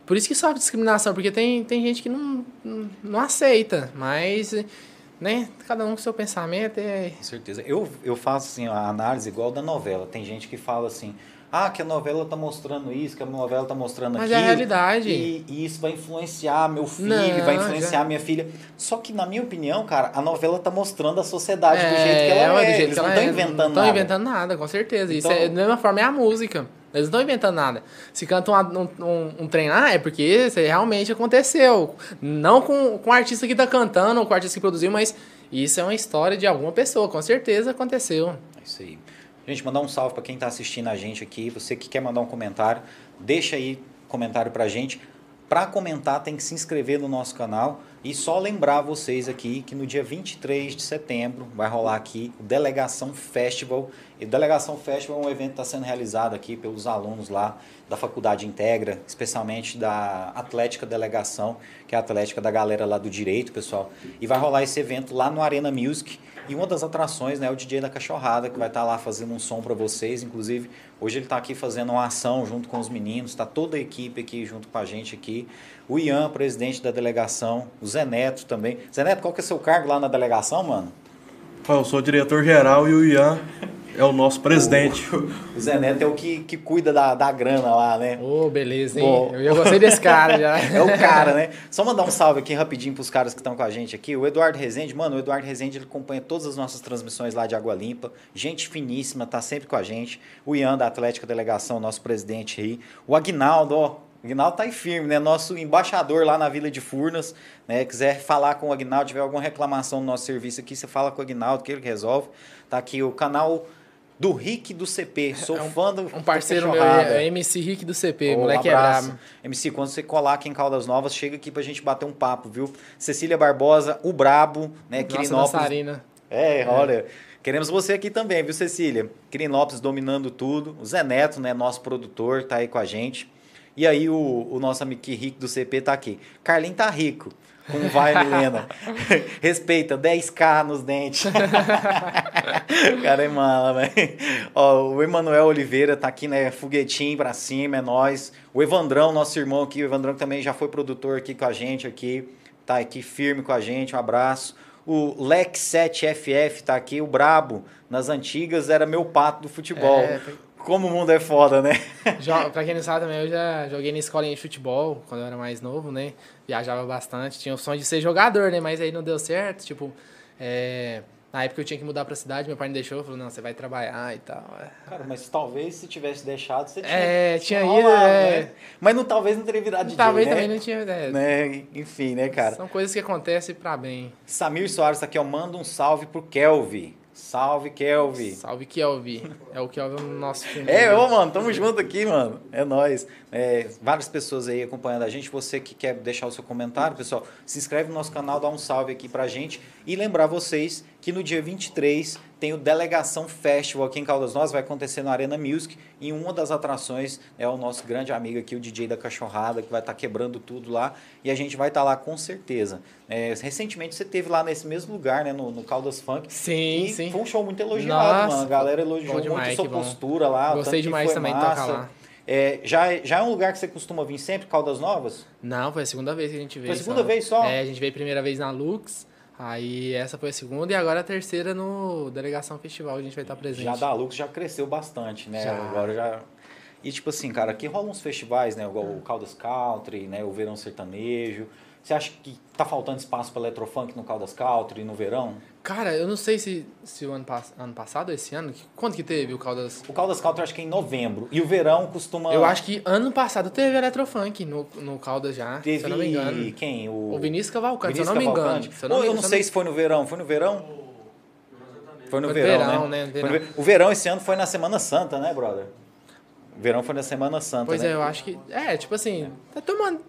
por isso que sofre discriminação, porque tem, tem gente que não, não, não aceita, mas, né, cada um com seu pensamento é. Com certeza. Eu, eu faço assim, a análise igual da novela. Tem gente que fala assim, ah, que a novela tá mostrando isso, que a novela tá mostrando Mas é aquilo. a realidade. E, e isso vai influenciar meu filho, Não, vai influenciar já- minha filha. Só que, na minha opinião, cara, a novela tá mostrando a sociedade do é, jeito que ela é. do jeito Eles que não ela estão é. inventando Não estão nada. inventando nada, com certeza. Isso Então- é, da mesma forma é a música. Eles não estão inventando nada. Se cantam um, um, um trem lá, é porque isso realmente aconteceu. Não com, com o artista que está cantando, ou com o artista que produziu, mas isso é uma história de alguma pessoa, com certeza aconteceu. É isso aí. Gente, mandar um salve para quem está assistindo a gente aqui. Você que quer mandar um comentário, deixa aí comentário pra gente. Para comentar, tem que se inscrever no nosso canal. E só lembrar vocês aqui que no dia 23 de setembro vai rolar aqui o Delegação Festival. E o Delegação Festival é um evento que está sendo realizado aqui pelos alunos lá da Faculdade Integra, especialmente da Atlética Delegação, que é a Atlética da galera lá do Direito, pessoal. E vai rolar esse evento lá no Arena Music. E uma das atrações né, é o DJ da Cachorrada, que vai estar lá fazendo um som para vocês. Inclusive, hoje ele está aqui fazendo uma ação junto com os meninos, está toda a equipe aqui junto com a gente aqui. O Ian, presidente da delegação, o Zé Neto também. Zé Neto, qual que é o seu cargo lá na delegação, mano? Eu sou diretor-geral e o Ian é o nosso presidente. O Zé Neto é o que, que cuida da, da grana lá, né? Ô, beleza, hein? Bom. Eu gostei desse cara já. É o cara, né? Só mandar um salve aqui rapidinho pros caras que estão com a gente aqui. O Eduardo Rezende, mano, o Eduardo Rezende ele acompanha todas as nossas transmissões lá de Água Limpa. Gente finíssima, tá sempre com a gente. O Ian da Atlética Delegação, nosso presidente aí. O Agnaldo, ó. O Agnaldo tá aí firme, né? Nosso embaixador lá na Vila de Furnas, né? Quiser falar com o Agnaldo, tiver alguma reclamação no nosso serviço aqui, você fala com o Agnaldo que ele resolve. Tá aqui o canal do Rick do CP. Sou É um- fã do Um parceiro do meu, é MC Rick do CP, Ô, moleque é abraço. brabo. MC, quando você colar aqui em Caldas Novas, chega aqui pra gente bater um papo, viu? Cecília Barbosa, o Brabo, né? Nossa Quirinópolis. dançarina. É, olha. Queremos você aqui também, viu, Cecília? Quirinópolis dominando tudo. O Zé Neto, né? Nosso produtor, tá aí com a gente. E aí o, o nosso amigo Rick do CP tá aqui. Carlinho tá rico. Com vai, Milena. Respeita, 10k nos dentes. o cara é mala, velho. Ó, o Emanuel Oliveira tá aqui, né? Foguetinho pra cima, é nóis. O Evandrão, nosso irmão aqui, o Evandrão que também já foi produtor aqui com a gente aqui. Tá aqui firme com a gente, um abraço. O Lex7FF tá aqui, o Brabo. Nas antigas era meu pato do futebol. É, foi- Como o mundo é foda, né? Pra quem não sabe também, eu já joguei na escolinha de futebol quando eu era mais novo, né? Viajava bastante, tinha o sonho de ser jogador, né? Mas aí não deu certo, tipo... é, Na época eu tinha que mudar pra cidade, meu pai não deixou, falou, não, você vai trabalhar e tal. Cara, mas talvez se tivesse deixado, você tinha. É, tinha ido, rolado, é. né? Mas não, talvez não teria virado DJ, Talvez né? também não tinha... é, Né? Enfim, né, cara? São coisas que acontecem pra bem. Samir Soares tá aqui, ó. Manda um salve pro Kelvin. Salve, Kelvin. Salve Kelvin. É o Kelvin no nosso time. É, ô, mano, tamo junto aqui, mano. É nóis. É, várias pessoas aí acompanhando a gente. Você que quer deixar o seu comentário, pessoal, se inscreve no nosso canal, dá um salve aqui pra gente. E lembrar vocês que no dia 23 tem o Delegação Festival aqui em Caldas Novas, vai acontecer no Arena Music. E uma das atrações é o nosso grande amigo aqui, o DJ da Cachorrada, que vai estar quebrando tudo lá. E a gente vai estar lá com certeza. É, recentemente você teve lá nesse mesmo lugar, né, no, no Caldas Funk. Sim, sim. foi um show muito elogiado, Nossa, mano. A galera elogiou demais, muito sua que bom. postura lá. Gostei demais também massa. tocar lá. É, já, é- já é um lugar que você costuma vir sempre, Caldas Novas? Não, foi a segunda vez que a gente veio. Foi a segunda vez só? É, a gente veio a primeira vez na Lux, aí essa foi a segunda e agora a terceira no Delegação Festival, a gente vai estar presente. Já da Lux já cresceu bastante, né? Já. Agora já. E tipo assim, cara, aqui rolam uns festivais, né? Igual o Caldas Country, né? O Verão Sertanejo. Você acha que tá faltando espaço para eletrofunk no Caldas Country no verão? Cara, eu não sei se, se o ano, ano passado esse ano, que- quanto que teve o Caldas... O Caldas Country eu acho que é em novembro. E o verão costuma. Eu acho que ano passado teve Eletrofunk no, no Caldas já, Teve se eu não me engano. quem? O, O Vinícius Cavalcante, Vinícius se eu não me engano. Eu não Ou eu não sei se foi no verão. Foi no verão? Foi no Foi verão, verão, né? né? Foi no Verão. ver- O verão esse ano foi na Semana Santa, né, brother? O verão foi na Semana Santa, Pois né? é, eu acho que... É, tipo assim, tá tomando...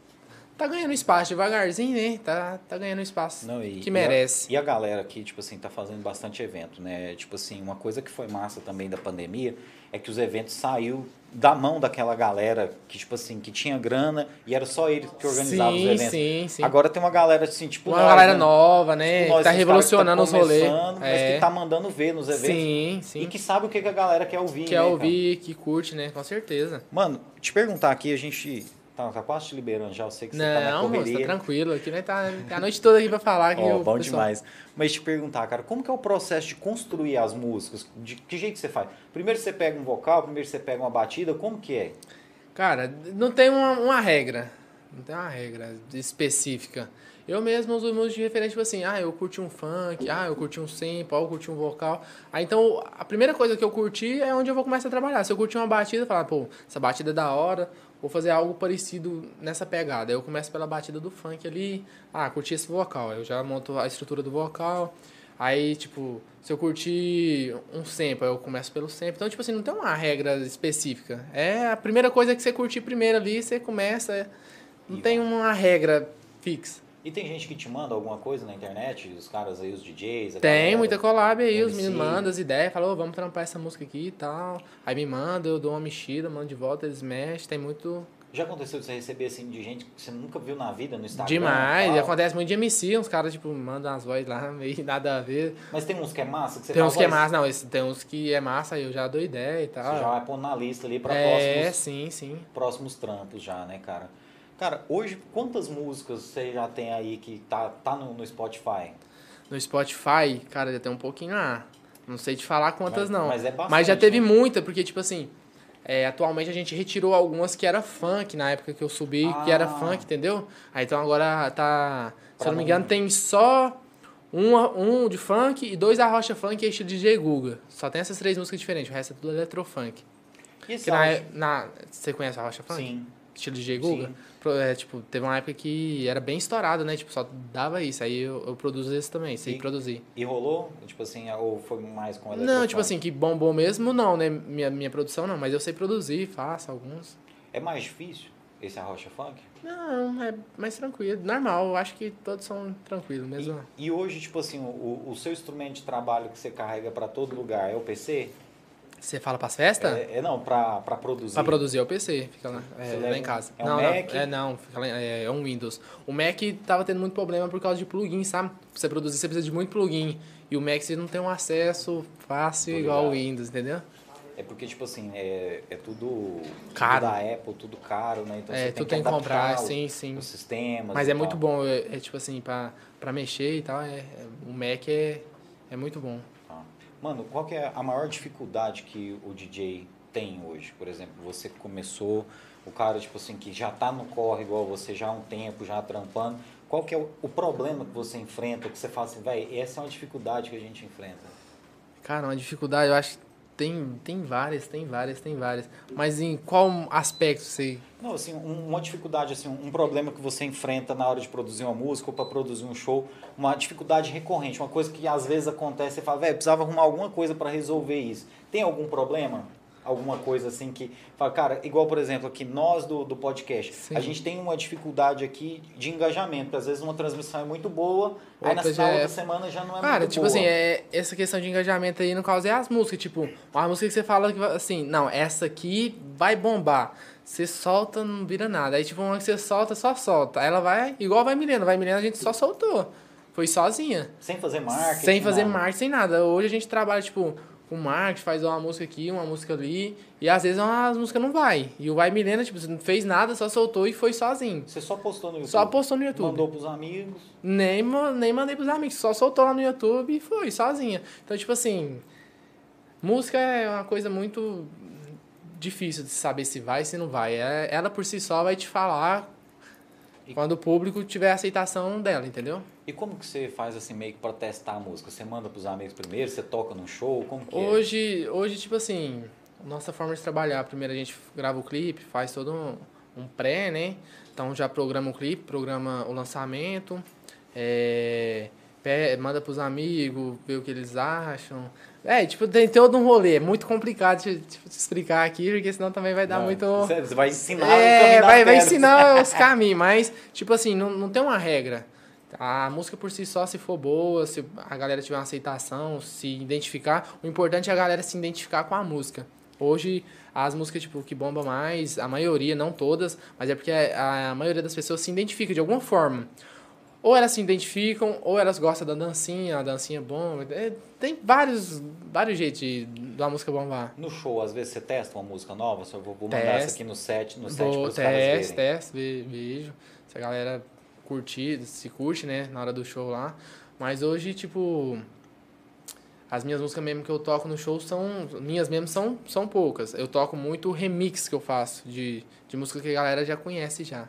Tá ganhando espaço devagarzinho, né? Tá, tá ganhando espaço Não, e- que e a- merece. E a, galera aqui, tipo assim, tá fazendo bastante evento, né? Tipo assim, uma coisa que foi massa também da pandemia é que os eventos saiu da mão daquela galera que, tipo assim, que tinha grana e era só eles que organizavam os sim, eventos. sim, sim. Agora tem uma galera assim, tipo Uma nós, galera né? nova, né? Tipo nós, que tá revolucionando os que tá rolês. Mas É. que tá mandando ver nos eventos. Sim, sim. E que sabe o que que a galera quer ouvir, quer né, cara? ouvir, que curte, né? Com certeza. Mano, te perguntar aqui, a gente tá, tá quase te liberando já, eu sei que você tá na Não, correria. tá tranquilo. Aqui né, tá tem a noite toda aqui pra falar. Que Ó, o bom pessoal- demais. Mas te perguntar, cara, como que é o processo de construir as músicas? De que jeito você faz? Primeiro você pega um vocal, primeiro você pega uma batida, como que é? Cara, não tem uma, uma regra. Não tem uma regra específica. Eu mesmo uso música de referência, tipo assim, ah, eu curti um funk, ah, eu curti um sample, ah, eu curti um vocal. Aí então, a primeira coisa que eu curti é onde eu vou começar a trabalhar. Se eu curti uma batida, falar, pô, essa batida é da hora, vou fazer algo parecido nessa pegada. Eu começo pela batida do funk ali, ah, curti esse vocal. Eu já monto a estrutura do vocal. Aí, tipo, se eu curtir um sample, eu começo pelo sample. Então, tipo assim, não tem uma regra específica. É a primeira coisa que você curtir primeiro ali, você começa. Não tem uma regra fixa. E tem gente que te manda alguma coisa na internet, os caras aí, os DJs? a Tem galera? muita collab aí, os meninos mandam as ideias, falam, "Ô, vamos trampar essa música aqui e tal. Aí me manda, eu dou uma mexida, mando de volta, eles mexem, tem muito. Já aconteceu de você receber assim de gente que você nunca viu na vida no Instagram? Demais, acontece muito de MC, uns caras, tipo, mandam as vozes lá, meio nada a ver. Mas tem uns que é massa que você Tem uns que é "Voz, massa, não, esse, tem uns que é massa, aí eu já dou ideia e Você tal. já vai pôr na lista ali pra é, próximos, sim, sim. próximos trampos já, né, cara? Cara, hoje quantas músicas você já tem aí que tá, tá no, no Spotify? No Spotify, cara, já tem um pouquinho lá. Não sei te falar quantas Mas- não. mas é bastante, Mas já teve né? muita, porque, tipo assim, é, atualmente a gente retirou algumas que era funk na época que eu subi, que era Ah. funk, entendeu? Aí então agora tá. Se Pra eu não me engano, tem só um, um de funk e dois da Rocha Funk e estilo DJ Guga. Só tem essas três músicas diferentes, o resto é tudo eletrofunk. E Que na, áudio? na, você conhece a Rocha Funk? Sim. Estilo DJ Guga. É, tipo, teve uma época que era bem estourado, né? Tipo, só dava isso. Aí eu, eu produzo esse também, sei E- produzir. E rolou? Tipo assim, ou foi mais com Não, tipo assim, que bombou mesmo, não, né? Minha, minha produção não, mas eu sei produzir, faço alguns. É mais difícil esse arrocha funk? Não, é mais tranquilo, normal. Eu acho que todos são tranquilos mesmo. E, e hoje, tipo assim, o, o seu instrumento de trabalho que você carrega pra todo lugar é o PC? Você fala pras festas? É, é não, pra, pra produzir. Pra produzir é o PC, fica lá, é, lá em casa. é um não, Mac? Não, é, não, fica lá, é, é um Windows. O Mac tava tendo muito problema por causa de plugin, sabe? Pra você produzir, você precisa de muito plugin. E o Mac você não tem um acesso fácil Tô igual o. Windows, entendeu? É porque, tipo assim, é, é tudo, Caro. tudo da Apple, tudo caro, né? Então é, você tem tem que que comprar, os, sim, sim. os sistemas. Mas é muito tal. bom, é, é tipo assim, pra, pra mexer e tal, é, é- o Mac é, é muito bom. Mano, qual que é a maior dificuldade que o DJ tem hoje? Por exemplo, você começou, o cara, tipo assim, que já tá no corre igual você já há um tempo, já trampando. Qual que é o, o problema que você enfrenta, que você fala assim, velho, essa é uma dificuldade que a gente enfrenta? Cara, uma dificuldade, eu acho que tem, tem várias, tem várias, tem várias. Mas em qual aspecto você Não, assim, um- uma dificuldade, assim, um problema que você enfrenta na hora de produzir uma música ou para produzir um show, uma dificuldade recorrente, uma coisa que às vezes acontece, você fala, velho, precisava arrumar alguma coisa para resolver isso. Tem algum problema? Alguma coisa assim que. Fala, cara, igual, por exemplo, aqui nós do, do podcast, Sim. a gente tem uma dificuldade aqui de engajamento, porque às vezes uma transmissão é muito boa, aí na, Outra já outra é- semana já não é Cara, muito tipo boa. assim, é, essa questão de engajamento aí, no caso, é as músicas. Tipo, uma música que você fala que, assim, não, essa aqui vai bombar. Você solta, não vira nada. Aí, tipo, uma que você solta, só solta. Aí ela vai, igual vai Milena. Vai Milena, a gente só soltou. Foi sozinha. Sem fazer marketing. sem fazer nada. marketing, sem nada. Hoje a gente trabalha, tipo, com marketing, faz uma música aqui, uma música ali. E às vezes as músicas não vai. E o Vai Milena, tipo, você não fez nada, só soltou e foi sozinho. Você só postou no YouTube. Só postou no YouTube. Mandou pros amigos. Nem, nem mandei pros amigos, só soltou lá no YouTube e foi, sozinha. Então, tipo assim, música é uma coisa muito difícil de saber se vai se não vai. É- Ela por si só vai te falar E- quando o público tiver a aceitação dela, entendeu? E como que você faz assim meio que pra testar a música? Você manda pros amigos primeiro, você toca num show, como que é? Hoje, hoje, tipo assim, nossa forma de trabalhar, primeiro a gente grava o clipe, faz todo um, um pré, né? Então já programa o clipe, programa o lançamento, é, manda pros amigos, vê o que eles acham. É, tipo, tem todo um rolê, é muito complicado de, tipo, de explicar aqui, porque senão também vai dar Não, muito... Você você vai ensinar o É, das vai, vai ensinar os caminhos, mas, tipo assim, não, não tem uma regra. A música por si só, se for boa, se a galera tiver uma aceitação, se identificar, o importante é a galera se identificar com a música. Hoje, as músicas, tipo, que bomba mais, a maioria, não todas, mas é porque a, a maioria das pessoas se identifica de alguma forma. Ou elas se identificam, ou elas gostam da dancinha, a dancinha é bom. É, tem vários, vários jeitos de, da música bombar. No show, às vezes você testa uma música nova, só vou, vou mandar Testa. essa aqui no set, no set Vou, caras teste, teste, ve- vejo. Se a galera curtir, se curte, né, na hora do show lá. Mas hoje, tipo, as minhas músicas mesmo que eu toco no show são. Minhas mesmo são, são poucas. Eu toco muito remix que eu faço de, de música que a galera já conhece já.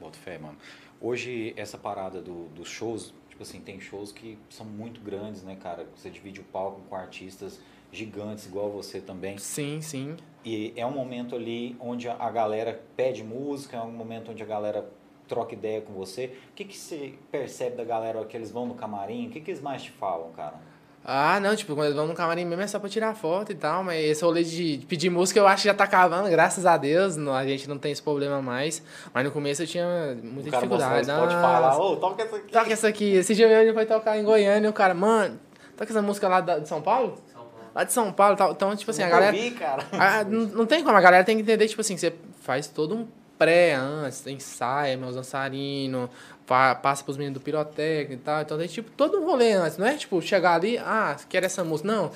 Boto fé, mano. Hoje, essa parada do, dos shows, tipo assim, tem shows que são muito grandes, né, cara? Você divide o palco com artistas gigantes, igual você também. Sim, sim. E é um momento ali onde a galera pede música, é um momento onde a galera troca ideia com você. O que, que você percebe da galera que eles vão no camarim? O que, que eles mais te falam, cara? Ah, não, tipo, quando eles vão no camarim mesmo é só pra tirar foto e tal, mas esse rolê de pedir música eu acho que já tá acabando, graças a Deus, não- a gente não tem esse problema mais. Mas no começo eu tinha muita o cara dificuldade. Spotify Nossa. lá, ô, toca essa aqui. Toca essa aqui. Esse dia ele foi tocar em Goiânia e o cara, mano, toca essa música lá de São Paulo? São Paulo. Lá de São Paulo tal. Então, tipo assim, a galera. ouvi, cara. a- não, não tem como, a galera tem que entender, tipo assim, você faz todo um pré antes, ensaia, meus dançarinos, pa- passa pros meninos do pirotécnico e tal. Então tem tipo todo um rolê antes, não é tipo chegar ali, ah, quero essa música. Não.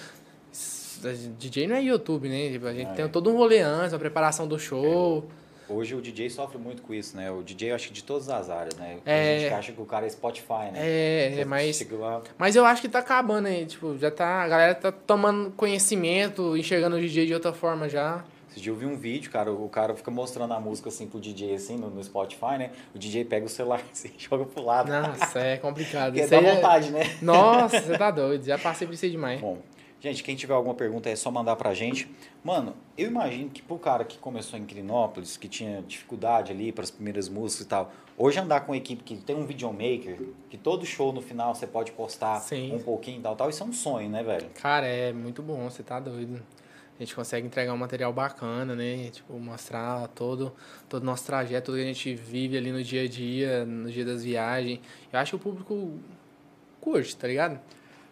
DJ não é YouTube, né? Tipo, a gente Ah, tem é. todo um rolê antes, a preparação do show. Hoje o DJ sofre muito com isso, né? O DJ, eu acho que de todas as áreas, né? É. gente que acha que o cara é Spotify, né? É, Você é, mas. lá, Mas eu acho que tá acabando aí, tipo, já tá. A galera tá tomando conhecimento, enxergando o DJ de outra forma já. Esse dia eu vi um vídeo, cara, o cara fica mostrando a música assim pro DJ, assim, no, no Spotify, né? O DJ pega o celular assim, e joga pro lado. Nossa, é complicado. Porque Isso dá é- vontade, né? Nossa, você tá doido. Já passei por isso aí demais. Bom, Gente, quem tiver alguma pergunta é só mandar pra gente. Mano, eu imagino que pro cara que começou em Crinópolis, que tinha dificuldade ali para as primeiras músicas e tal, hoje andar com uma equipe que tem um videomaker, que todo show no final você pode postar Sim. um pouquinho e tal, tal, isso é um sonho, né, velho? Cara, é muito bom, você tá doido. A gente consegue entregar um material bacana, né? Tipo, mostrar todo todo o nosso trajeto, tudo que a gente vive ali no dia a dia, no dia das viagens. Eu acho que o público curte, tá ligado?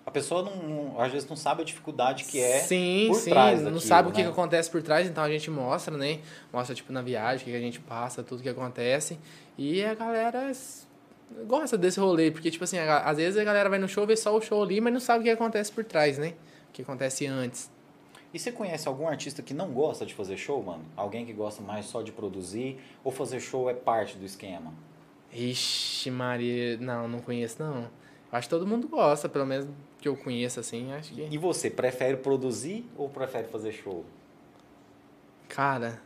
A pessoa não, não- às vezes não sabe a dificuldade que é sim, por sim, trás não daquilo, sabe o que, né? que acontece por trás, então a gente mostra, né? Mostra, tipo, na viagem, o que, a gente passa, tudo que acontece. E a galera gosta desse rolê, porque, tipo assim, a- às vezes a galera vai no show, vê só o show ali, mas não sabe o que acontece por trás, né? O que acontece antes. E você conhece algum artista que não gosta de fazer show, mano? Alguém que gosta mais só de produzir ou fazer show é parte do esquema? Ixi, Maria, não, não conheço, não. Acho que todo mundo gosta, pelo menos que eu conheço, assim, acho que... E você, prefere produzir ou prefere fazer show? Cara,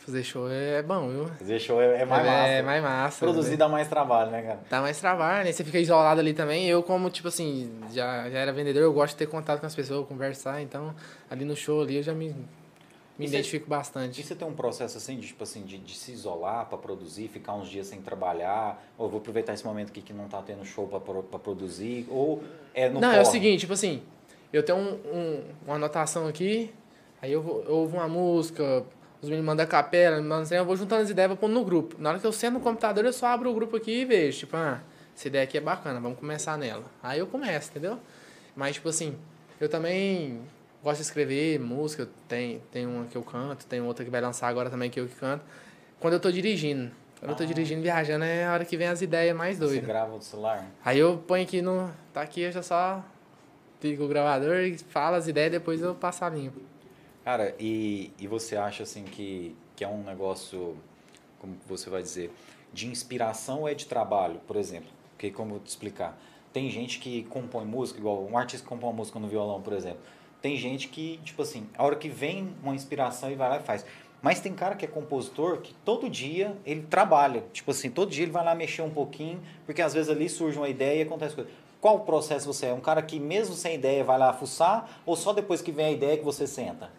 fazer show é bom, viu? Fazer show é, é mais massa. É mais massa. Produzir né? dá mais trabalho, né, cara? Dá mais trabalho, né? Você fica isolado ali também. Eu, como, tipo assim, já, já era vendedor, eu gosto de ter contato com as pessoas, conversar. Então, ali no show ali, eu já me, me E você- identifico E bastante. você tem um processo assim, de, tipo assim, de, de se isolar para produzir, ficar uns dias sem trabalhar, ou vou aproveitar esse momento aqui que não tá tendo show para produzir, ou é no não, é o seguinte, tipo assim, eu tenho um, um- uma anotação aqui, aí eu, eu ouvo uma música, os meninos mandam a capela, me mandam assim, eu vou juntando as ideias, vou pondo no grupo. Na hora que eu sento no computador, eu só abro o grupo aqui e vejo, tipo, ah, essa ideia aqui é bacana, vamos começar nela. Aí eu começo, entendeu? Mas, tipo assim, eu também gosto de escrever música, tem, tem uma que eu canto, tem outra que vai lançar agora também que eu que canto. Quando eu tô dirigindo, quando eu tô Ah. dirigindo, viajando, é a hora que vem as ideias mais Você doidas. grava no celular? Aí eu ponho aqui no. Tá aqui, eu já só ligo o gravador e falo as ideias, depois eu passo a limpo. Cara, e, e você acha assim que, que é um negócio, como você vai dizer, de inspiração ou é de trabalho, por exemplo? Porque como eu te explicar, tem gente que compõe música, igual um artista que compõe uma música no violão, por exemplo. Tem gente que, tipo assim, a hora que vem uma inspiração e vai lá e faz. Mas tem cara que é compositor que todo dia ele trabalha. Tipo assim, todo dia ele vai lá mexer um pouquinho, porque às vezes ali surge uma ideia e acontece coisa. Qual processo você é? Um cara que mesmo sem ideia vai lá fuçar ou só depois que vem a ideia que você senta?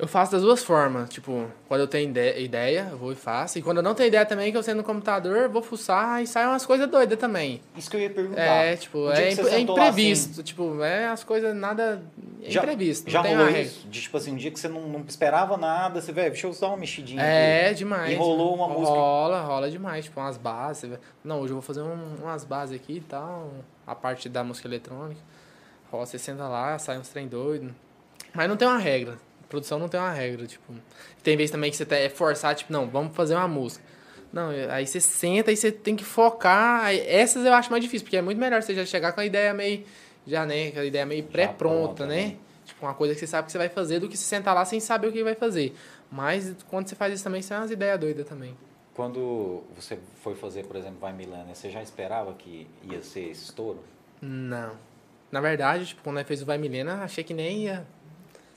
Eu faço das duas formas. Tipo, quando eu tenho ide- ideia, eu vou e faço. E quando eu não tenho ideia também, que eu sento no computador, vou fuçar e saem umas coisas doidas também. Isso que eu ia perguntar. É, tipo, é, você imp- é imprevisto. Tipo, é as coisas nada. É Já- imprevisto. Já rolou isso? De tipo assim, um dia que você não, não esperava nada, você, velho, deixa eu dar uma mexidinha É, aqui. demais. E rolou uma música. Rola, rola demais. Tipo, umas bases. vê, Não, hoje eu vou fazer um- umas bases aqui e tal. A parte da música eletrônica. Rola, você senta lá, sai uns trem doido. Mas não tem uma regra. Produção não tem uma regra, tipo. Tem vezes também que você tá, é forçar, tipo, não, vamos fazer uma música. Não, aí você senta e você tem que focar. Aí essas eu acho mais difícil, porque é muito melhor você já chegar com a ideia meio. Já, né? Com a ideia meio pré-pronta, pronta, né? né? Tipo, uma coisa que você sabe que você vai fazer do que se sentar lá sem saber o que vai fazer. Mas quando você faz isso também, você é umas ideias doidas também. Quando você foi fazer, por exemplo, Vai Milânia, você já esperava que ia ser esse estouro? Não. Na verdade, tipo, quando nós fez o Vai Milena, achei que nem ia.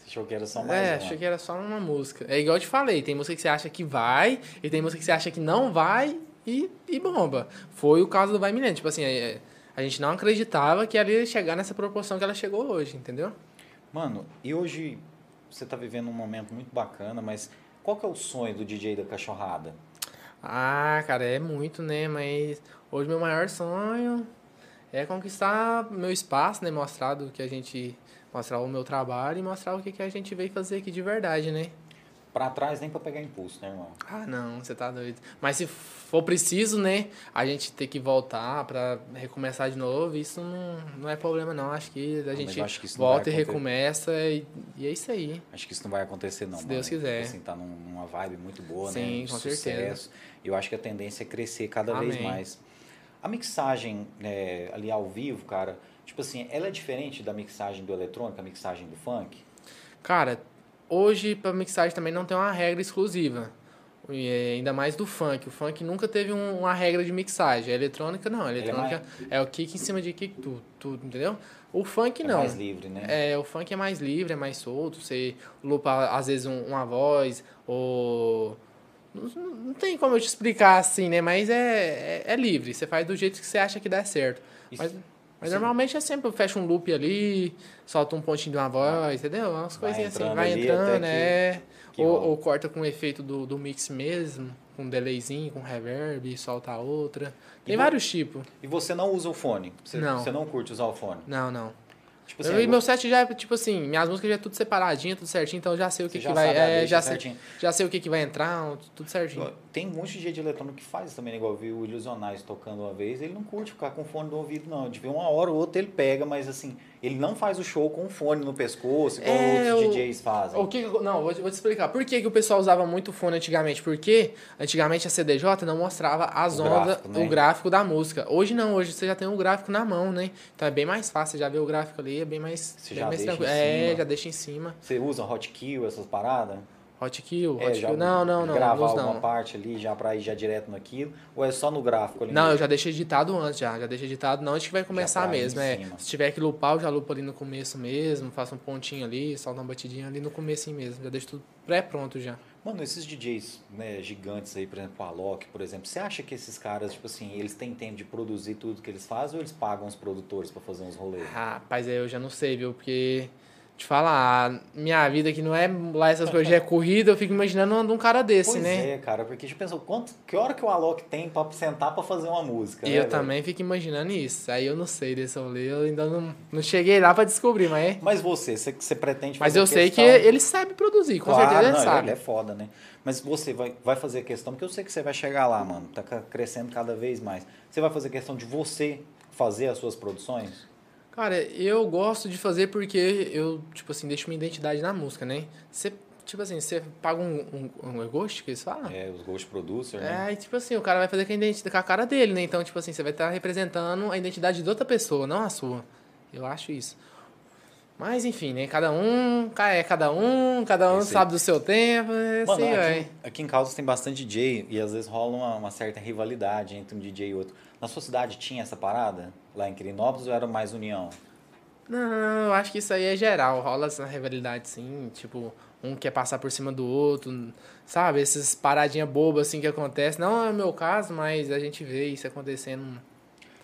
Você achou que era só mais É, uma? achei que era só uma música. É igual eu te falei, tem música que você acha que vai, e tem música que você acha que não vai e, e bomba. Foi o caso do Vai Milena. Tipo assim, é, a gente não acreditava que ela ia chegar nessa proporção que ela chegou hoje, entendeu? Mano, e hoje você tá vivendo um momento muito bacana, mas qual que é o sonho do DJ da cachorrada? Ah, cara, é muito, né? Mas hoje meu maior sonho é conquistar meu espaço, né? Mostrar do que a gente. Mostrar o meu trabalho e mostrar o que, que a gente veio fazer aqui de verdade, né? Pra trás nem pra pegar impulso, né, irmão? Ah, não, você tá doido. Mas se for preciso, né, a gente ter que voltar pra recomeçar de novo, isso não, não é problema, não. Acho que a mas gente que não volta e recomeça e, e é isso aí. Acho que isso não vai acontecer, não. Se mano. Deus quiser. Tipo Assim, tá num- numa vibe muito boa, né? Sim, com sucesso. certeza. E eu acho que a tendência é crescer cada vez Amém. mais. A mixagem é, ali ao vivo, cara, tipo assim, ela é diferente da mixagem do eletrônico, a mixagem do funk? Cara, hoje pra mixagem também não tem uma regra exclusiva. E é ainda mais do funk. O funk nunca teve um- uma regra de mixagem. A eletrônica não. A é eletrônica é, o kick em cima de kick, tudo, tudo, entendeu? O funk É não. mais livre, né? É, o funk é mais livre, é mais solto. Você lupa, às vezes, um- uma voz, ou. Não, não tem como eu te explicar assim, né? Mas é, é, é livre. Você faz do jeito que você acha que dá certo. Isso- Mas, Mas normalmente é sempre, fecha um loop ali, solta um pontinho de uma voz, entendeu? Umas Vai coisinhas assim, vai entrando, até que- é. que ou, ou corta com o efeito do, do mix mesmo, com um delayzinho, com reverb, solta outra. Tem E vários tipos. E você não usa o fone? Você Não. Você não curte usar o fone? Não, não. Tipo Eu- e eu- meu set já é, tipo assim, minhas músicas já é tudo separadinho, tudo certinho, então eu já sei o que, que já vai. É, já, sei, já sei o que, que vai entrar, tudo certinho. Tem um monte de de eletrônico que faz também, né? igual eu vi o Ilusionais tocando uma vez, ele não curte ficar com fone no ouvido, não. De ver uma hora ou outra ele pega, mas assim, ele não faz o show com fone no pescoço, igual É, outros o- DJs fazem. O que, não, vou te, vou te explicar. Por que, que o pessoal usava muito fone antigamente? Porque antigamente a CDJ não mostrava as O ondas, gráfico, né? o gráfico da música. Hoje não, hoje você já tem o gráfico na mão, né? Então é bem mais fácil, você já vê o gráfico ali, é bem mais, Você bem já mais deixa em tranquilo. É, já deixa em cima. Você usa Hotkill, essas paradas? Hotkey, É, Hotkey. já não, não, não, Gravar alguma não. parte ali já pra ir já direto naquilo? Ou é só no gráfico ali? Não, eu mesmo? já deixei editado antes, já. Já deixei editado, não antes que vai começar ir mesmo. É, se tiver que lupar, eu já lupo ali no começo mesmo, faço um pontinho ali, solto uma batidinha ali no começo mesmo. Já deixo tudo pré-pronto já. Mano, esses DJs né, gigantes aí, por exemplo, o Alok, por exemplo, você acha que esses caras, tipo assim, eles têm tempo de produzir tudo que eles fazem ou eles pagam os produtores pra fazer uns rolês? Rapaz, aí eu já não sei, viu? Porque, te falar, minha vida que não é lá essas coisas, é corrida, eu fico imaginando um, um cara desse, Pois né? é, cara, porque já pensou, quanto, que hora que o Alok tem pra sentar pra fazer uma música? E né, eu velho? também fico imaginando isso. Aí eu não sei desse rolê, eu ainda não, não cheguei lá pra descobrir, mas é. Mas você, você, você pretende Mas fazer eu sei que ele sabe produzir, com Claro, certeza ele não, sabe. Ele é foda, né? Mas você vai, vai fazer questão, porque eu sei que você vai chegar lá, mano. Tá crescendo cada vez mais. Você vai fazer questão de você fazer as suas produções? Cara, eu gosto de fazer porque eu, tipo assim, deixo minha identidade na música, né? Você, tipo assim, você paga um, um, um ghost, que eles falam? É, os Ghost Producer, É, né? e tipo assim, o cara vai fazer com a, identi- com a cara dele, né? Então, tipo assim, você vai estar representando a identidade de outra pessoa, não a sua. Eu acho isso. Mas, enfim, né? Cada um, é cada um, cada um sabe do seu tempo, é Mano, assim, aqui, aqui em Caldas tem bastante DJ e às vezes rola uma, uma certa rivalidade entre um DJ e outro. Na sua cidade tinha essa parada? Lá em Quirinópolis ou era mais união? Não, eu acho que isso aí é geral. Rola essa rivalidade, sim. Tipo, um quer passar por cima do outro, sabe? Essas paradinhas bobas, assim, que acontecem. Não é o meu caso, mas a gente vê isso acontecendo.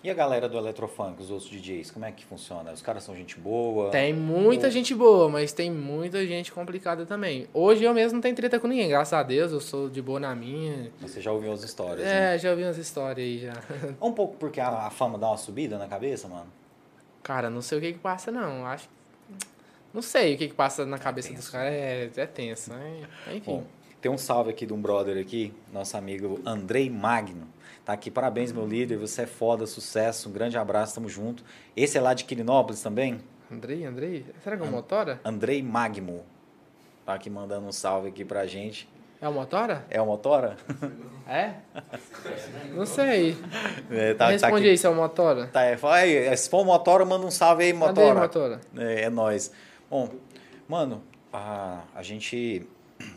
E a galera do Eletrofunk, os outros DJs, como é que funciona? Os caras são gente boa? Tem muita gente boa, mas tem muita gente complicada também. Hoje eu mesmo não tenho treta com ninguém, graças a Deus, eu sou de boa na minha. Você já ouviu as histórias, né? É, já ouvi umas histórias aí já. Um pouco porque a, a fama dá uma subida na cabeça, mano? Cara, não sei o que que passa, não. Acho. Não sei o que que passa na cabeça tenso. dos caras. É, é tenso, né? Enfim. Bom, tem um salve aqui de um brother aqui, nosso amigo Andrei Magno. Tá aqui, parabéns, meu líder, você é foda, sucesso, um grande abraço, tamo junto. Esse é lá de Quirinópolis também? Andrei, Andrei? Será que é o Motora? Andrei Magmo. Tá aqui mandando um salve aqui pra gente. É o Motora? É o Motora? É? Não sei. É, tá, Responde tá aí se é o Motora. Tá, é, fala aí, se for Motora, manda um salve aí, Cadê Motora. Motora? É, é nóis. Bom, mano, a, a gente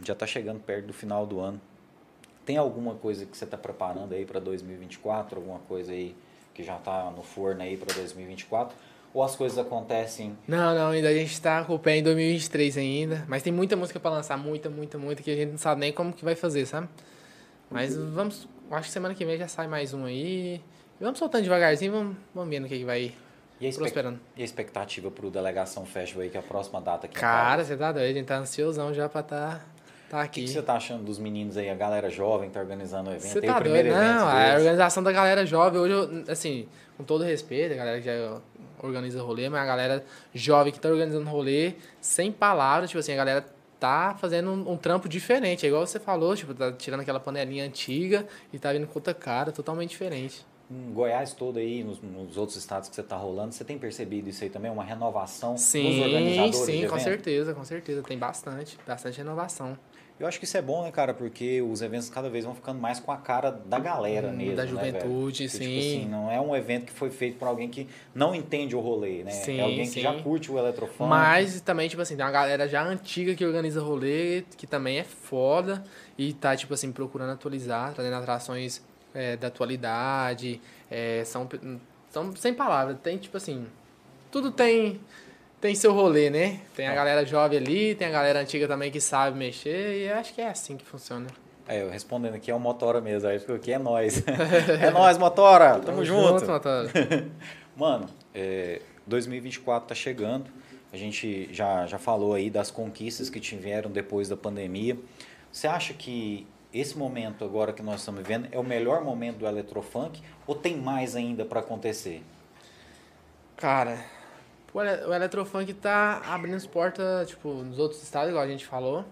já tá chegando perto do final do ano. Tem alguma coisa que você tá preparando aí para 2024? Alguma coisa aí que já tá no forno aí para 2024? Ou as coisas acontecem Não, não, ainda a gente tá com o pé em 2023 ainda. Mas tem muita música pra lançar, muita, muita, muita, que a gente não sabe nem como que vai fazer, sabe? Mas vamos. Acho que semana que vem já sai mais um aí. E vamos soltando devagarzinho, vamos, vamos vendo o que, que vai e a, prosperando. e a expectativa pro Delegação Festival aí, que é a próxima data aqui Cara, você tá doido, a gente tá ansiosão já pra tá, tá O que, aqui. que você tá achando dos meninos aí, a galera jovem que tá organizando o evento? Você tá o primeiro doido? evento Não, a deles. organização da galera jovem, hoje, eu, assim, com todo respeito, a galera que já organiza rolê, mas a galera jovem que tá organizando rolê, sem palavras, tipo assim, a galera tá fazendo um, um trampo diferente. É igual você falou, tipo, tá tirando aquela panelinha antiga e tá vindo com outra cara, totalmente diferente. Em Goiás todo aí, nos, nos outros estados que você tá rolando, você tem percebido isso aí também? Uma renovação dos Sim, organizadores sim, de com evento? certeza, com certeza. Tem bastante, bastante renovação. Eu acho que isso é bom, né, cara? Porque os eventos cada vez vão ficando mais com a cara da galera Hum, mesmo, da né, juventude, Porque, sim. Tipo assim, não é um evento que foi feito por alguém que não entende o rolê, né? Sim, é alguém que sim. já curte o eletrofone. Mas também, tipo assim, tem uma galera já antiga que organiza rolê, que também é foda e tá, tipo assim, procurando atualizar, trazendo atrações é, da atualidade. é, são, são sem palavras, tem, tipo assim, tudo tem tem seu rolê, né? Tem a É. galera jovem ali, tem a galera antiga também que sabe mexer, e acho que é assim que funciona. É, eu respondendo aqui é o Motora mesmo, aí ficou aqui é nós. é nós, Motora! Tamo, junto! Motora. Mano, é, 2024 está chegando. A gente já, já falou aí das conquistas que tiveram depois da pandemia. Você acha que esse momento agora que nós estamos vivendo é o melhor momento do eletrofunk ou tem mais ainda para acontecer? Cara, o ele- o Eletrofunk tá abrindo as portas, tipo, nos outros estados, igual a gente falou.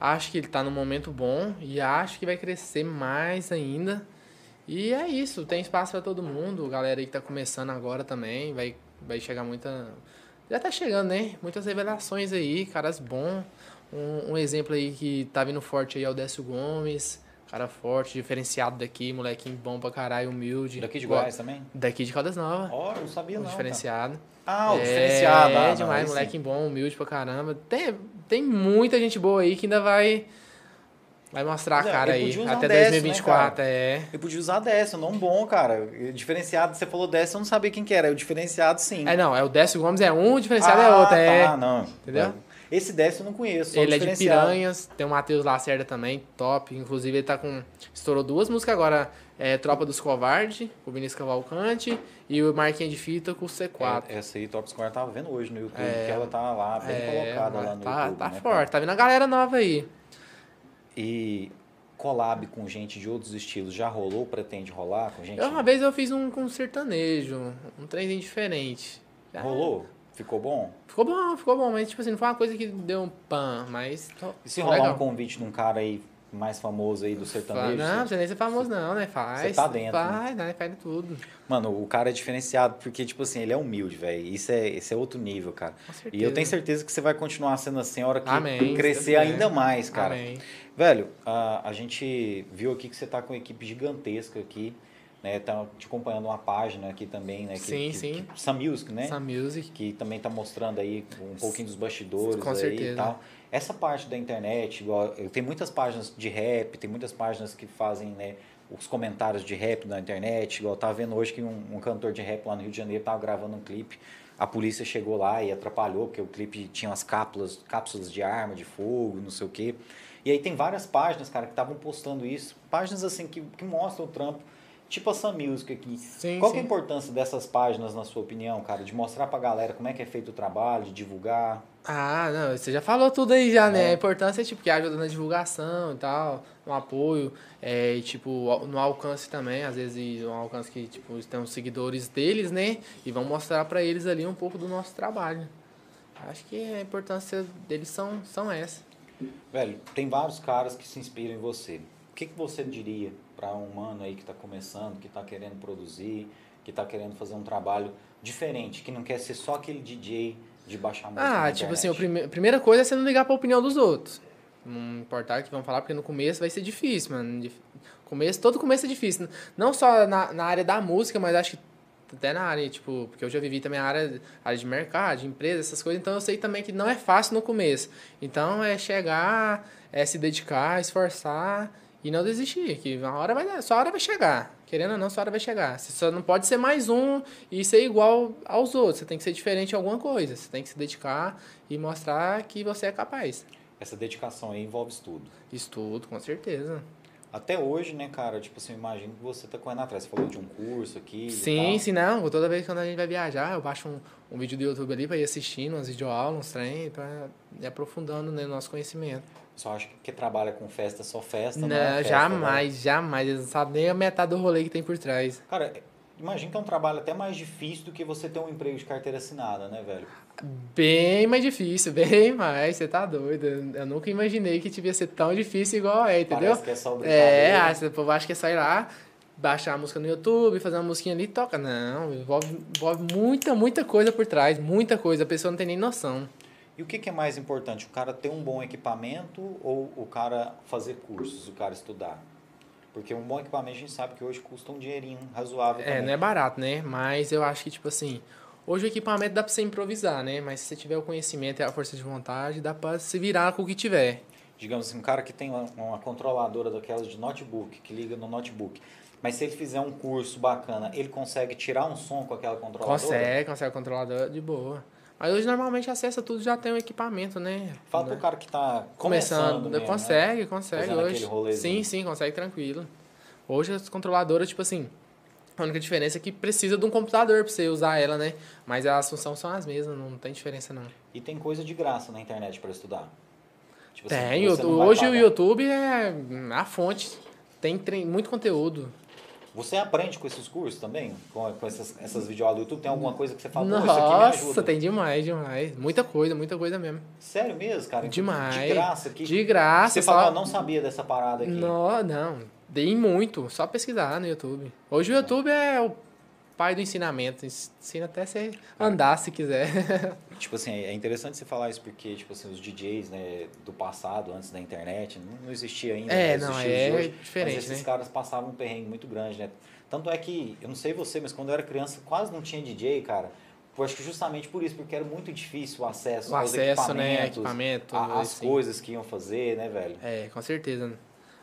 Acho que ele tá num momento bom e acho que vai crescer mais ainda. E é isso, tem espaço para todo mundo. Galera aí que tá começando agora também, vai, vai chegar muita. Já tá chegando, né? Muitas revelações aí, caras bons. Um, um exemplo aí que tá vindo forte aí é o Décio Gomes. Cara forte, diferenciado daqui, molequinho bom pra caralho, humilde. Daqui de Goiás também? Daqui de Caldas Novas. Ó, eu não sabia não. cara. diferenciado. Ah, o é, diferenciado. ah, É não, demais, aí sim. moleque bom, humilde pra caramba. Tem, tem muita gente boa aí que ainda vai vai mostrar a Não, cara aí. Até um décimo, né, 2024, é. Eu podia usar décimo, não bom, cara. Diferenciado, você falou décimo, eu não sabia quem que era. O diferenciado, sim. É, não, é o Décio Gomes é um, o diferenciado ah, é outro, é. Tá, não. Entendeu? Esse décimo eu não conheço. Ele é de. Piranhas, tem o Matheus Lacerda também, top. Inclusive ele tá com. Estourou duas músicas agora. É Tropa dos Covardes, com o Vinícius Cavalcante, e o Marquinhos de Fita com o C4. É, essa aí, Top Score, eu tava vendo hoje no YouTube, É, que ela tá lá, bem É, colocada lá no tá, YouTube. tá né, forte, cara? tá vindo a galera nova aí. E collab com gente de outros estilos já rolou? Pretende rolar com gente? Eu, uma vez eu fiz um com sertanejo, um trenzinho diferente. Rolou? Ficou bom? Ficou bom, ficou bom, mas tipo assim, não foi uma coisa que deu um pan, mas. to- E se rolar legal. um convite de um cara aí mais famoso aí do sertanejo? Não, não você- precisa nem ser famoso, não, né? Faz. Você tá dentro, Faz, né? Faz tudo. Mano, o cara é diferenciado porque, tipo assim, ele é humilde, velho. Isso é, esse é outro nível, cara. Com certeza. E eu tenho certeza que você vai continuar sendo assim a hora que Amém, crescer ainda mais, cara. Amém. Velho, a, a gente viu aqui que você tá com uma equipe gigantesca aqui, né? Tá te acompanhando uma página aqui também, né? Que, Sim, que, sim. Que, Sam Music, né? Essa music. Que também tá mostrando aí um pouquinho dos bastidores Com aí certeza. e tal. Essa parte da internet, igual, tenho muitas páginas de rap, tem muitas páginas que fazem, né? Os comentários de rap na internet, igual eu tava vendo hoje que um, um cantor de rap lá no Rio de Janeiro tava gravando um clipe. A polícia chegou lá e atrapalhou, porque o clipe tinha umas cápsulas, cápsulas de arma, de fogo, não sei o quê. E aí tem várias páginas, cara, que estavam postando isso. Páginas assim que, que mostram o trampo. Tipo a Sam Music aqui. Sim, Qual que é a sim. importância dessas páginas, na sua opinião, cara? De mostrar pra galera como é que é feito o trabalho, de divulgar. Ah, não, você já falou tudo aí já, né? É. A importância é, tipo, que ajuda na divulgação e tal, no apoio, é, e, tipo, no alcance também, às vezes no alcance que, tipo, tem os seguidores deles, né? E vão mostrar pra eles ali um pouco do nosso trabalho. Acho que a importância deles são, são essa. Velho, tem vários caras que se inspiram em você. O que, que você diria para um mano aí que está começando, que está querendo produzir, que está querendo fazer um trabalho diferente, que não quer ser só aquele DJ de baixar música Ah, tipo assim, a prime- primeira coisa é você não ligar pra opinião dos outros. Não importar o que vão falar, porque no começo vai ser difícil, mano. Começo, todo começo é difícil. Não só na, na área da música, mas acho que até na área, tipo, porque eu já vivi também a área, área de mercado, de empresa, essas coisas, então eu sei também que não é fácil no começo. Então é chegar, é se dedicar, esforçar e não desistir, que uma hora vai dar, sua hora vai chegar. Querendo ou não, sua hora vai chegar. Você só não pode ser mais um e ser igual aos outros. Você tem que ser diferente em alguma coisa. Você tem que se dedicar e mostrar que você é capaz. Essa dedicação aí envolve estudo. Estudo, com certeza. Até hoje, né, cara, tipo assim, eu imagino que você tá correndo atrás. Você falou de um curso aqui Sim, sim, não. Toda vez que a gente vai viajar, eu baixo um, um vídeo do YouTube ali pra ir assistindo, umas videoaulas, uns trem, pra ir aprofundando né, no nosso conhecimento. Só acho que quem trabalha com festa só festa, não, Não, é festa, jamais, jamais. Eles não sabem nem a metade do rolê que tem por trás. né? Cara, imagina que é um trabalho até mais difícil do que você ter um emprego de carteira assinada, né, velho? Bem mais difícil, bem mais. Você tá doido. Eu nunca imaginei que devia ser tão difícil igual é, entendeu? Parece que é só. É, ah, você- o povo acha que é sair lá, baixar a música no YouTube, fazer uma musiquinha ali e toca. Não, envolve, envolve muita, muita coisa por trás, muita coisa. A pessoa não tem nem noção. E o que, que é mais importante? O cara ter um bom equipamento ou o cara fazer cursos, o cara estudar? Porque um bom equipamento a gente sabe que hoje custa um dinheirinho razoável É, também. não é barato, né? Mas eu acho que, tipo assim, hoje o equipamento dá pra você improvisar, né? Mas se você tiver o conhecimento e a força de vontade, dá pra se virar com o que tiver. Digamos assim, um cara que tem uma, uma controladora daquelas de notebook, que liga no notebook. Mas se ele fizer um curso bacana, ele consegue tirar um som com aquela controladora? Consegue, consegue o controlador de boa. Mas hoje normalmente acessa tudo já tem um equipamento, né? Fala Né? pro cara que tá Começando, começando mesmo, né? consegue, consegue Fazendo hoje. Sim, sim, consegue tranquilo. Hoje as controladoras, tipo assim, A única diferença é que precisa de um computador pra você usar ela, né? Mas as funções são as mesmas, não tem diferença não. E tem coisa de graça na internet para estudar. Tipo assim, Tem, o- vai hoje o. YouTube é a fonte. Tem muito conteúdo. Você aprende com esses cursos também? Com, com essas, essas videoaulas do YouTube? Tem alguma coisa que você fala, "Pô, isso aqui me ajuda? Nossa, tem demais, demais. Muita coisa, muita coisa mesmo. Sério mesmo, cara? Demais. De graça aqui. De graça, Você só- fala, "Eu não sabia dessa parada aqui. Não, não. Tem muito. Só pesquisar no YouTube. Hoje o YouTube é o pai do ensinamento. Ensina até você andar se quiser. Tipo assim, é interessante você falar isso porque, tipo assim, os DJs, né, do passado, antes da internet, não, existia ainda. É, né, não, é hoje, diferente, Mas esses né? caras passavam um perrengue muito grande, né? Tanto é que, eu não sei você, mas quando eu era criança, quase não tinha DJ, cara. Eu acho que justamente por isso, porque era muito difícil o acesso o aos acesso, né? equipamentos, Equipamento. a- as assim. coisas que iam fazer, né, velho? É, com certeza.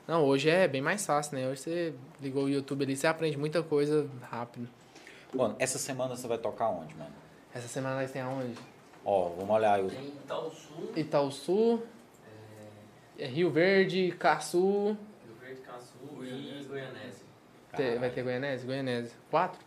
Não, hoje é bem mais fácil, né? Hoje você ligou o YouTube ali, você aprende muita coisa rápido. Mano, essa semana você vai tocar onde, mano? Essa semana nós tem aonde? Ó, vamos olhar aí. o- Tem Itaúsu, Itaúsu, é, Rio Verde, Caçu. Rio Verde, Caçu e Goianésia. Te- vai ter Goianese? Goianese. Quatro?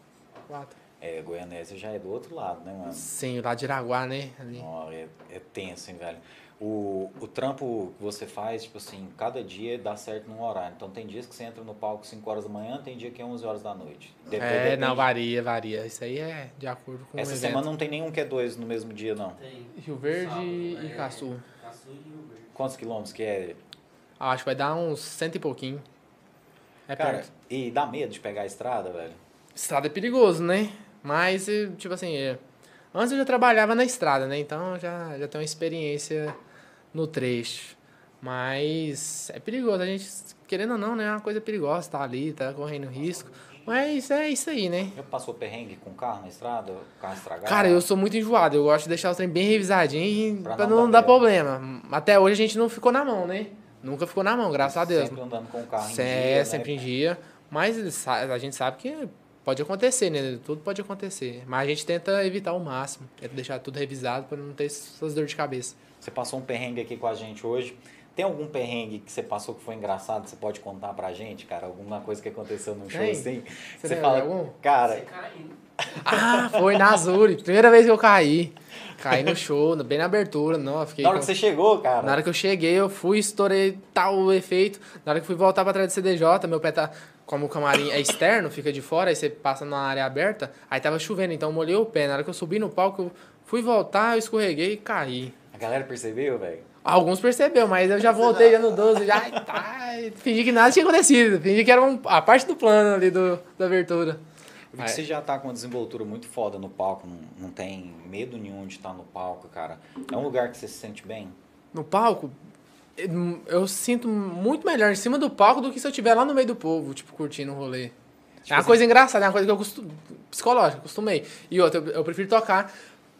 Quatro. É, Goianésia já é do outro lado, né, mano? Sim, lá de Iraguá, né? Ali. Ó, é, é tenso, hein, velho. O, o trampo que você faz, tipo assim, cada dia dá certo num horário. Então tem dias que você entra no palco 5 horas da manhã, tem dia que é 11 horas da noite. Depois é, depende. não, varia, varia. Isso aí é de acordo com Essa o semana não tem nenhum que é dois no mesmo dia, não. Tem Rio Verde sábado, e é, Caçu. Caçu e Rio Verde. Quantos quilômetros que é? Ah, acho que vai dar uns cento e pouquinho. É Cara, perto. e dá medo de pegar a estrada, velho? Estrada é perigoso, né? Mas, tipo assim, é, antes eu já trabalhava na estrada, né? Então já, já tenho uma experiência no trecho. Mas é perigoso, a gente, querendo ou não, né? É uma coisa perigosa, tá ali, tá correndo risco. Mas é isso aí, né? Já passou perrengue com carro na estrada? Carro estragado? Cara, eu sou muito enjoado, eu gosto de deixar o trem bem revisadinho Pra pra, não não, dar dar problema. Até hoje a gente não ficou na mão, né? Nunca ficou na mão, graças a Deus. Sempre andando com o carro em É, dia, né? sempre em dia. Mas a gente sabe que pode acontecer, né? Tudo pode acontecer. Mas a gente tenta evitar o máximo. Tenta deixar tudo revisado para não ter essas dores de cabeça. Você passou um perrengue aqui com a gente hoje. Tem algum perrengue que você passou que foi engraçado? que Você pode contar pra gente, cara? Alguma coisa que aconteceu num show Tem? assim? Você Você fala, algum? cara, Você caindo. Ah, foi na Azuri. Primeira vez que eu caí. Caí no show, bem na abertura. Não, fiquei na hora com- que você chegou, cara. Na hora que eu cheguei, eu fui, estourei tal efeito. Na hora que fui voltar pra trás do CDJ, meu pé tá. Como o camarim é externo, fica de fora, aí você passa na área aberta, aí tava chovendo, então eu molhei o pé. Na hora que eu subi no palco, eu fui voltar, eu escorreguei e caí. Galera percebeu, velho? Alguns percebeu, mas eu já voltei já no 12, já tá, fingi que nada tinha acontecido. Fingi que era um- a parte do plano ali do, da abertura. Eu vi Ah, que é. você já tá com uma desenvoltura muito foda no palco, não, não tem medo nenhum de estar no palco, cara. É um lugar que você se sente bem? No palco, eu- sinto muito melhor em cima do palco do que se eu estiver lá no meio do povo, tipo, curtindo o rolê. é uma assim- coisa engraçada, é uma coisa que eu costumo. psicológica, acostumei. E outra, eu, eu prefiro tocar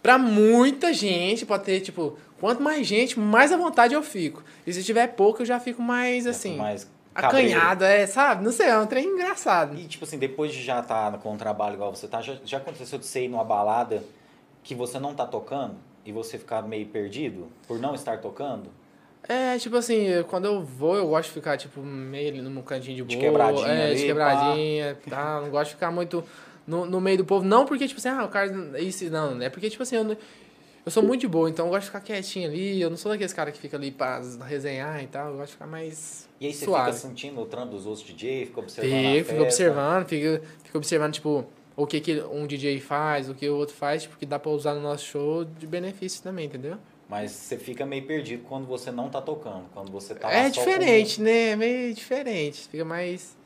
pra muita gente, pode ter, tipo, quanto mais gente, mais à vontade eu fico. E se tiver pouco, eu já fico mais assim. Mais cabreiro. acanhado, é, sabe? Não sei, é um trem engraçado. E, tipo assim, depois de já estar com o trabalho igual você tá, já, já aconteceu de você ir numa balada que você não tá tocando e você ficar meio perdido por não estar tocando? É, tipo assim, quando eu vou, eu gosto de ficar, tipo, meio num cantinho de boa. De quebradinha É, ali, de quebradinha, tá? Não gosto de ficar muito no, no meio do povo. Não porque, tipo assim, ah, o cara... Isso, não. É porque, tipo assim, eu, eu sou muito de boa, então eu gosto de ficar quietinho ali. Eu não sou daqueles caras que fica ali pra resenhar e tal. Eu gosto de ficar mais E aí você suave. fica sentindo o trampo dos outros DJ, fica observando a Fico, festa. fico observando, fico, fico observando, tipo, o que, que um DJ faz, o que o outro faz, tipo, que dá pra usar no nosso show de benefício também, entendeu? Mas você fica meio perdido quando você não tá tocando, quando você tá é diferente, né? É meio diferente. Fica mais...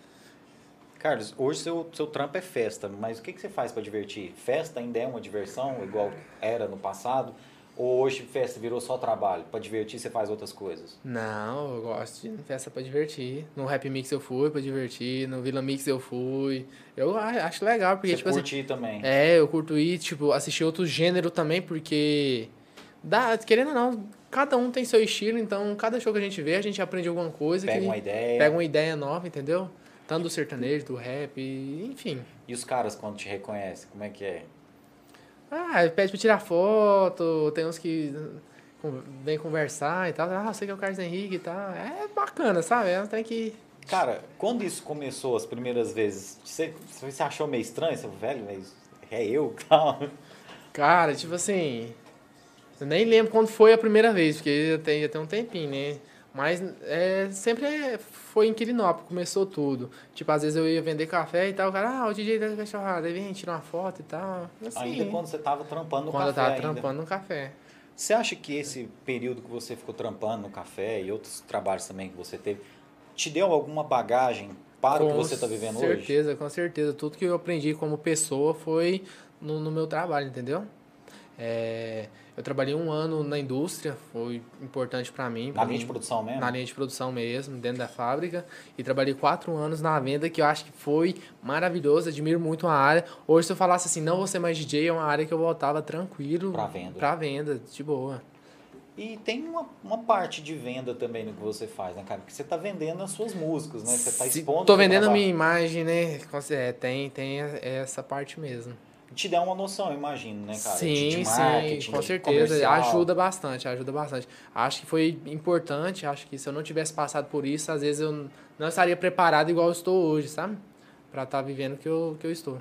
Carlos, hoje seu, seu trampo é festa, mas o que, que você faz pra divertir? Festa ainda é uma diversão, igual era no passado? Ou hoje festa virou só trabalho? Pra divertir você faz outras coisas? Não, eu gosto de festa pra divertir. No Rap Mix eu fui pra divertir, no Vila Mix eu fui. Eu acho legal, porque, você tipo assim. curte ir também? É, eu curto ir, tipo, assistir outro gênero também, porque. Dá, querendo ou não, cada um tem seu estilo, então cada show que a gente vê, a gente aprende alguma coisa. Pega que uma ideia. Pega uma ideia nova, entendeu? Tanto do sertanejo, do rap, enfim. E os caras quando te reconhecem, como é que é? Ah, pede pra tirar foto, tem uns que vem conversar e tal. Ah, você que é o Carlos Henrique e tal. É bacana, sabe? É trem que Cara, quando isso começou as primeiras vezes, você, você achou meio estranho? Você falou, velho, mas é eu e tal. Cara, tipo assim. Eu nem lembro quando foi a primeira vez, porque já tem, já tem um tempinho, né? Mas é, sempre é- foi em Quirinópolis, começou tudo. Tipo, às vezes eu ia vender café e tal, o cara, ah, o DJ da cachorrada, aí vem tirar uma foto e tal. Assim, Ainda quando você tava trampando no quando eu café tava ainda. trampando no café. Você acha que esse período que você ficou trampando no café e outros trabalhos também que você teve, te deu alguma bagagem para o que Com você está vivendo hoje? certeza, com certeza. Tudo que eu aprendi como pessoa foi no, no meu trabalho, entendeu? É, eu trabalhei um ano na indústria, foi importante para mim. Na pra linha mim- de produção mesmo? na linha de produção mesmo, dentro da fábrica. E trabalhei quatro anos na venda, que eu acho que foi maravilhoso, admiro muito a área. Hoje, se eu falasse assim, não vou ser mais DJ, é uma área que eu voltava tranquilo. Pra venda. Pra venda, de boa. E tem uma, uma parte de venda também no que você faz, né, cara? Porque você está vendendo as suas músicas, né? Você Se- expondo. Tô vendendo trabalho. minha imagem, né? É, tem, tem essa parte mesmo. Te dá uma noção, eu imagino, né, cara? De- Sim, sim, com certeza. Ajuda bastante, ajuda bastante. Acho que foi importante, acho que se eu não tivesse passado por isso, às vezes eu não estaria preparado igual eu estou hoje, sabe? Pra estar vivendo o que eu, que eu estou.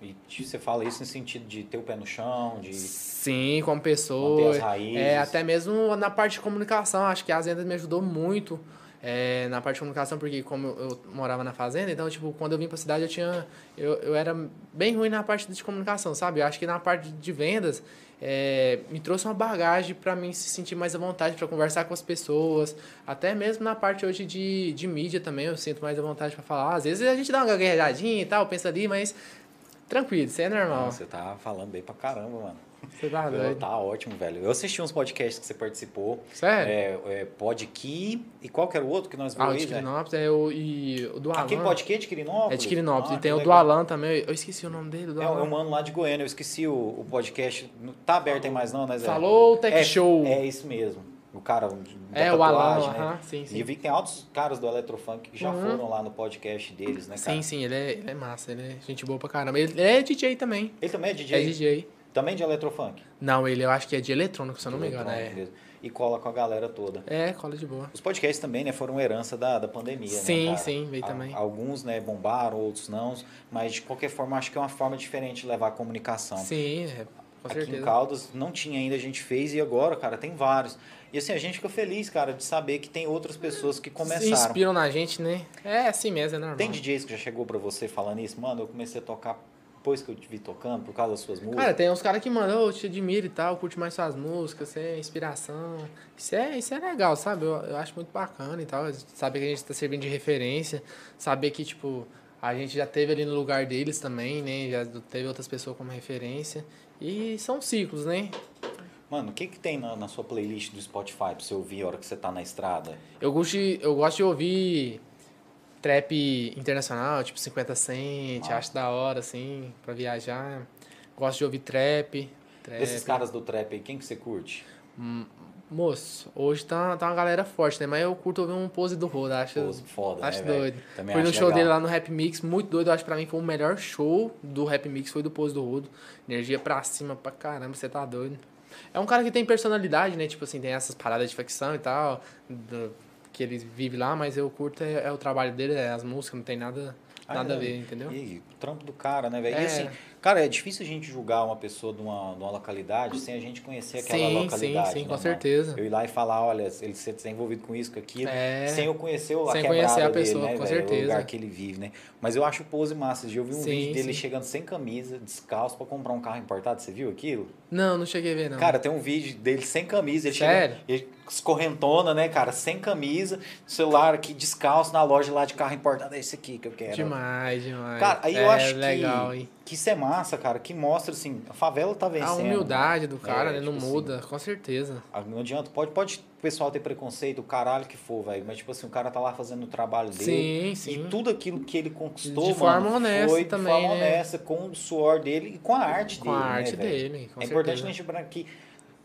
E te- você fala isso no sentido de ter o pé no chão, de Sim, como manter pessoa. as raízes. É, até mesmo na parte de comunicação, acho que as vendas me ajudou muito é, na parte de comunicação, porque como eu, morava na fazenda, então, tipo, quando eu vim pra cidade, eu tinha. Eu, eu era bem ruim na parte de comunicação, sabe? Eu acho que na parte de vendas é, me trouxe uma bagagem pra mim se sentir mais à vontade pra conversar com as pessoas. Até mesmo na parte hoje de, de mídia também, eu sinto mais à vontade pra falar. Às vezes a gente dá uma gaguejadinha e tal, pensa ali, mas tranquilo, isso é normal. Você tá falando bem pra caramba, mano. Você tá doido. Tá ótimo, velho. Eu assisti uns podcasts que você participou. Sério? É, é Podkey. E qual que era o outro que nós Ah, o vimos de velho? Quirinópolis é o, e o do Alan. Aquele Podkey de Quirinópolis? É de Quirinópolis. Ah, e tem o do legal. Alan também. Eu esqueci o nome dele, do É, é Alan. um mano lá de Goiânia. Eu esqueci o, o podcast. Tá aberto aí mais não, né, Zé? Falou Tech é, Show. É isso mesmo. O cara da É, o Alan, né? aham, sim, E sim. eu vi que tem altos caras do Eletrofunk que já Uhum. foram lá no podcast deles, né, cara? Sim, sim, ele é, ele é massa, ele é gente boa pra caramba. Ele, ele é DJ também. Ele também é DJ? É DJ. Também de Eletrofunk? Não, ele eu acho que é de eletrônico, se eu não me engano. É, mesmo. E cola com a galera toda. é cola de boa. Os podcasts também, né, foram herança da, da pandemia, né, Sim, cara? sim, veio Al- também. Alguns, né, bombaram, outros não, mas de qualquer forma acho que é uma forma diferente de levar a comunicação. Sim, é, com Aqui em certeza. Caldas não tinha ainda, a gente fez e agora, cara, tem vários. E assim, a gente fica feliz, cara, de saber que tem outras pessoas que Se começaram. inspiram na gente, né? É assim mesmo, é normal. Tem DJs que já chegou pra você falando isso? Mano, eu comecei a tocar depois que eu te vi tocando, por causa das suas músicas. Cara, tem uns caras que mandam, eu te admiro e tal, curte mais suas músicas, você é inspiração. Isso é, isso é legal, sabe? Eu, eu acho muito bacana e tal. Saber que a gente tá servindo de referência, saber que, tipo, a gente já teve ali no lugar deles também, né? Já teve outras pessoas como referência. E são ciclos, né? Mano, o que que tem na, na sua playlist do Spotify pra você ouvir a hora que você tá na estrada? Eu gosto de, eu gosto de ouvir trap internacional, tipo 50 Cent, Ah. acho da hora, assim, pra viajar. Gosto de ouvir trap. trap. Desses caras do trap aí, quem que você curte? Moço, hoje tá, tá uma galera forte, né? Mas eu curto ouvir um pose do Roda, acho, Pose foda, acho né, doido. Também Fui no show legal. dele lá no Rap Mix, muito doido. Eu acho pra mim foi o melhor show do Rap Mix, foi do pose do Rodo. Energia pra cima pra caramba, você tá doido. É um cara que tem personalidade, né? Tipo assim, tem essas paradas de facção e tal, do- que ele vive lá, mas eu curto é, é o trabalho dele, é as músicas, não tem nada, nada a Ah, ver, entendeu? E o trampo do cara, né, velho? E É. assim, cara, é difícil a gente julgar uma pessoa de uma, de uma localidade sem a gente conhecer aquela Sim, sim, localidade. sim, né, com mano? certeza. Eu ir lá e falar, olha, ele se desenvolvido com isso, com aquilo, É. sem eu conhecer o- a Sem conhecer a dele, pessoa, né, com velho? O certeza. lugar que ele vive, né? Mas eu acho o pose massa. Eu vi um Sim, vídeo dele sim. chegando sem camisa, descalço, pra comprar um carro importado. Você viu aquilo? Não, não cheguei a ver, não. Cara, tem um vídeo dele sem camisa, ele Sério? chega ele, escorrentona, né, cara, sem camisa, celular aqui descalço na loja lá de carro importado, é esse aqui que eu quero. demais, demais. Cara, aí é, eu acho legal, que, hein? que isso é massa, cara, que mostra assim, a favela tá vencendo. A humildade do cara, É, né? Não tipo assim, muda, com certeza. ah, Não adianta, pode, pode o pessoal ter preconceito, o caralho que for, velho, mas tipo assim, o cara tá lá fazendo o trabalho dele. Sim, sim. E tudo aquilo que ele conquistou, De mano, forma honesta foi de também, forma né? honesta, com o suor dele e com a arte Com dele. a né, arte velho? dele, com é importante certeza. a gente lembrar que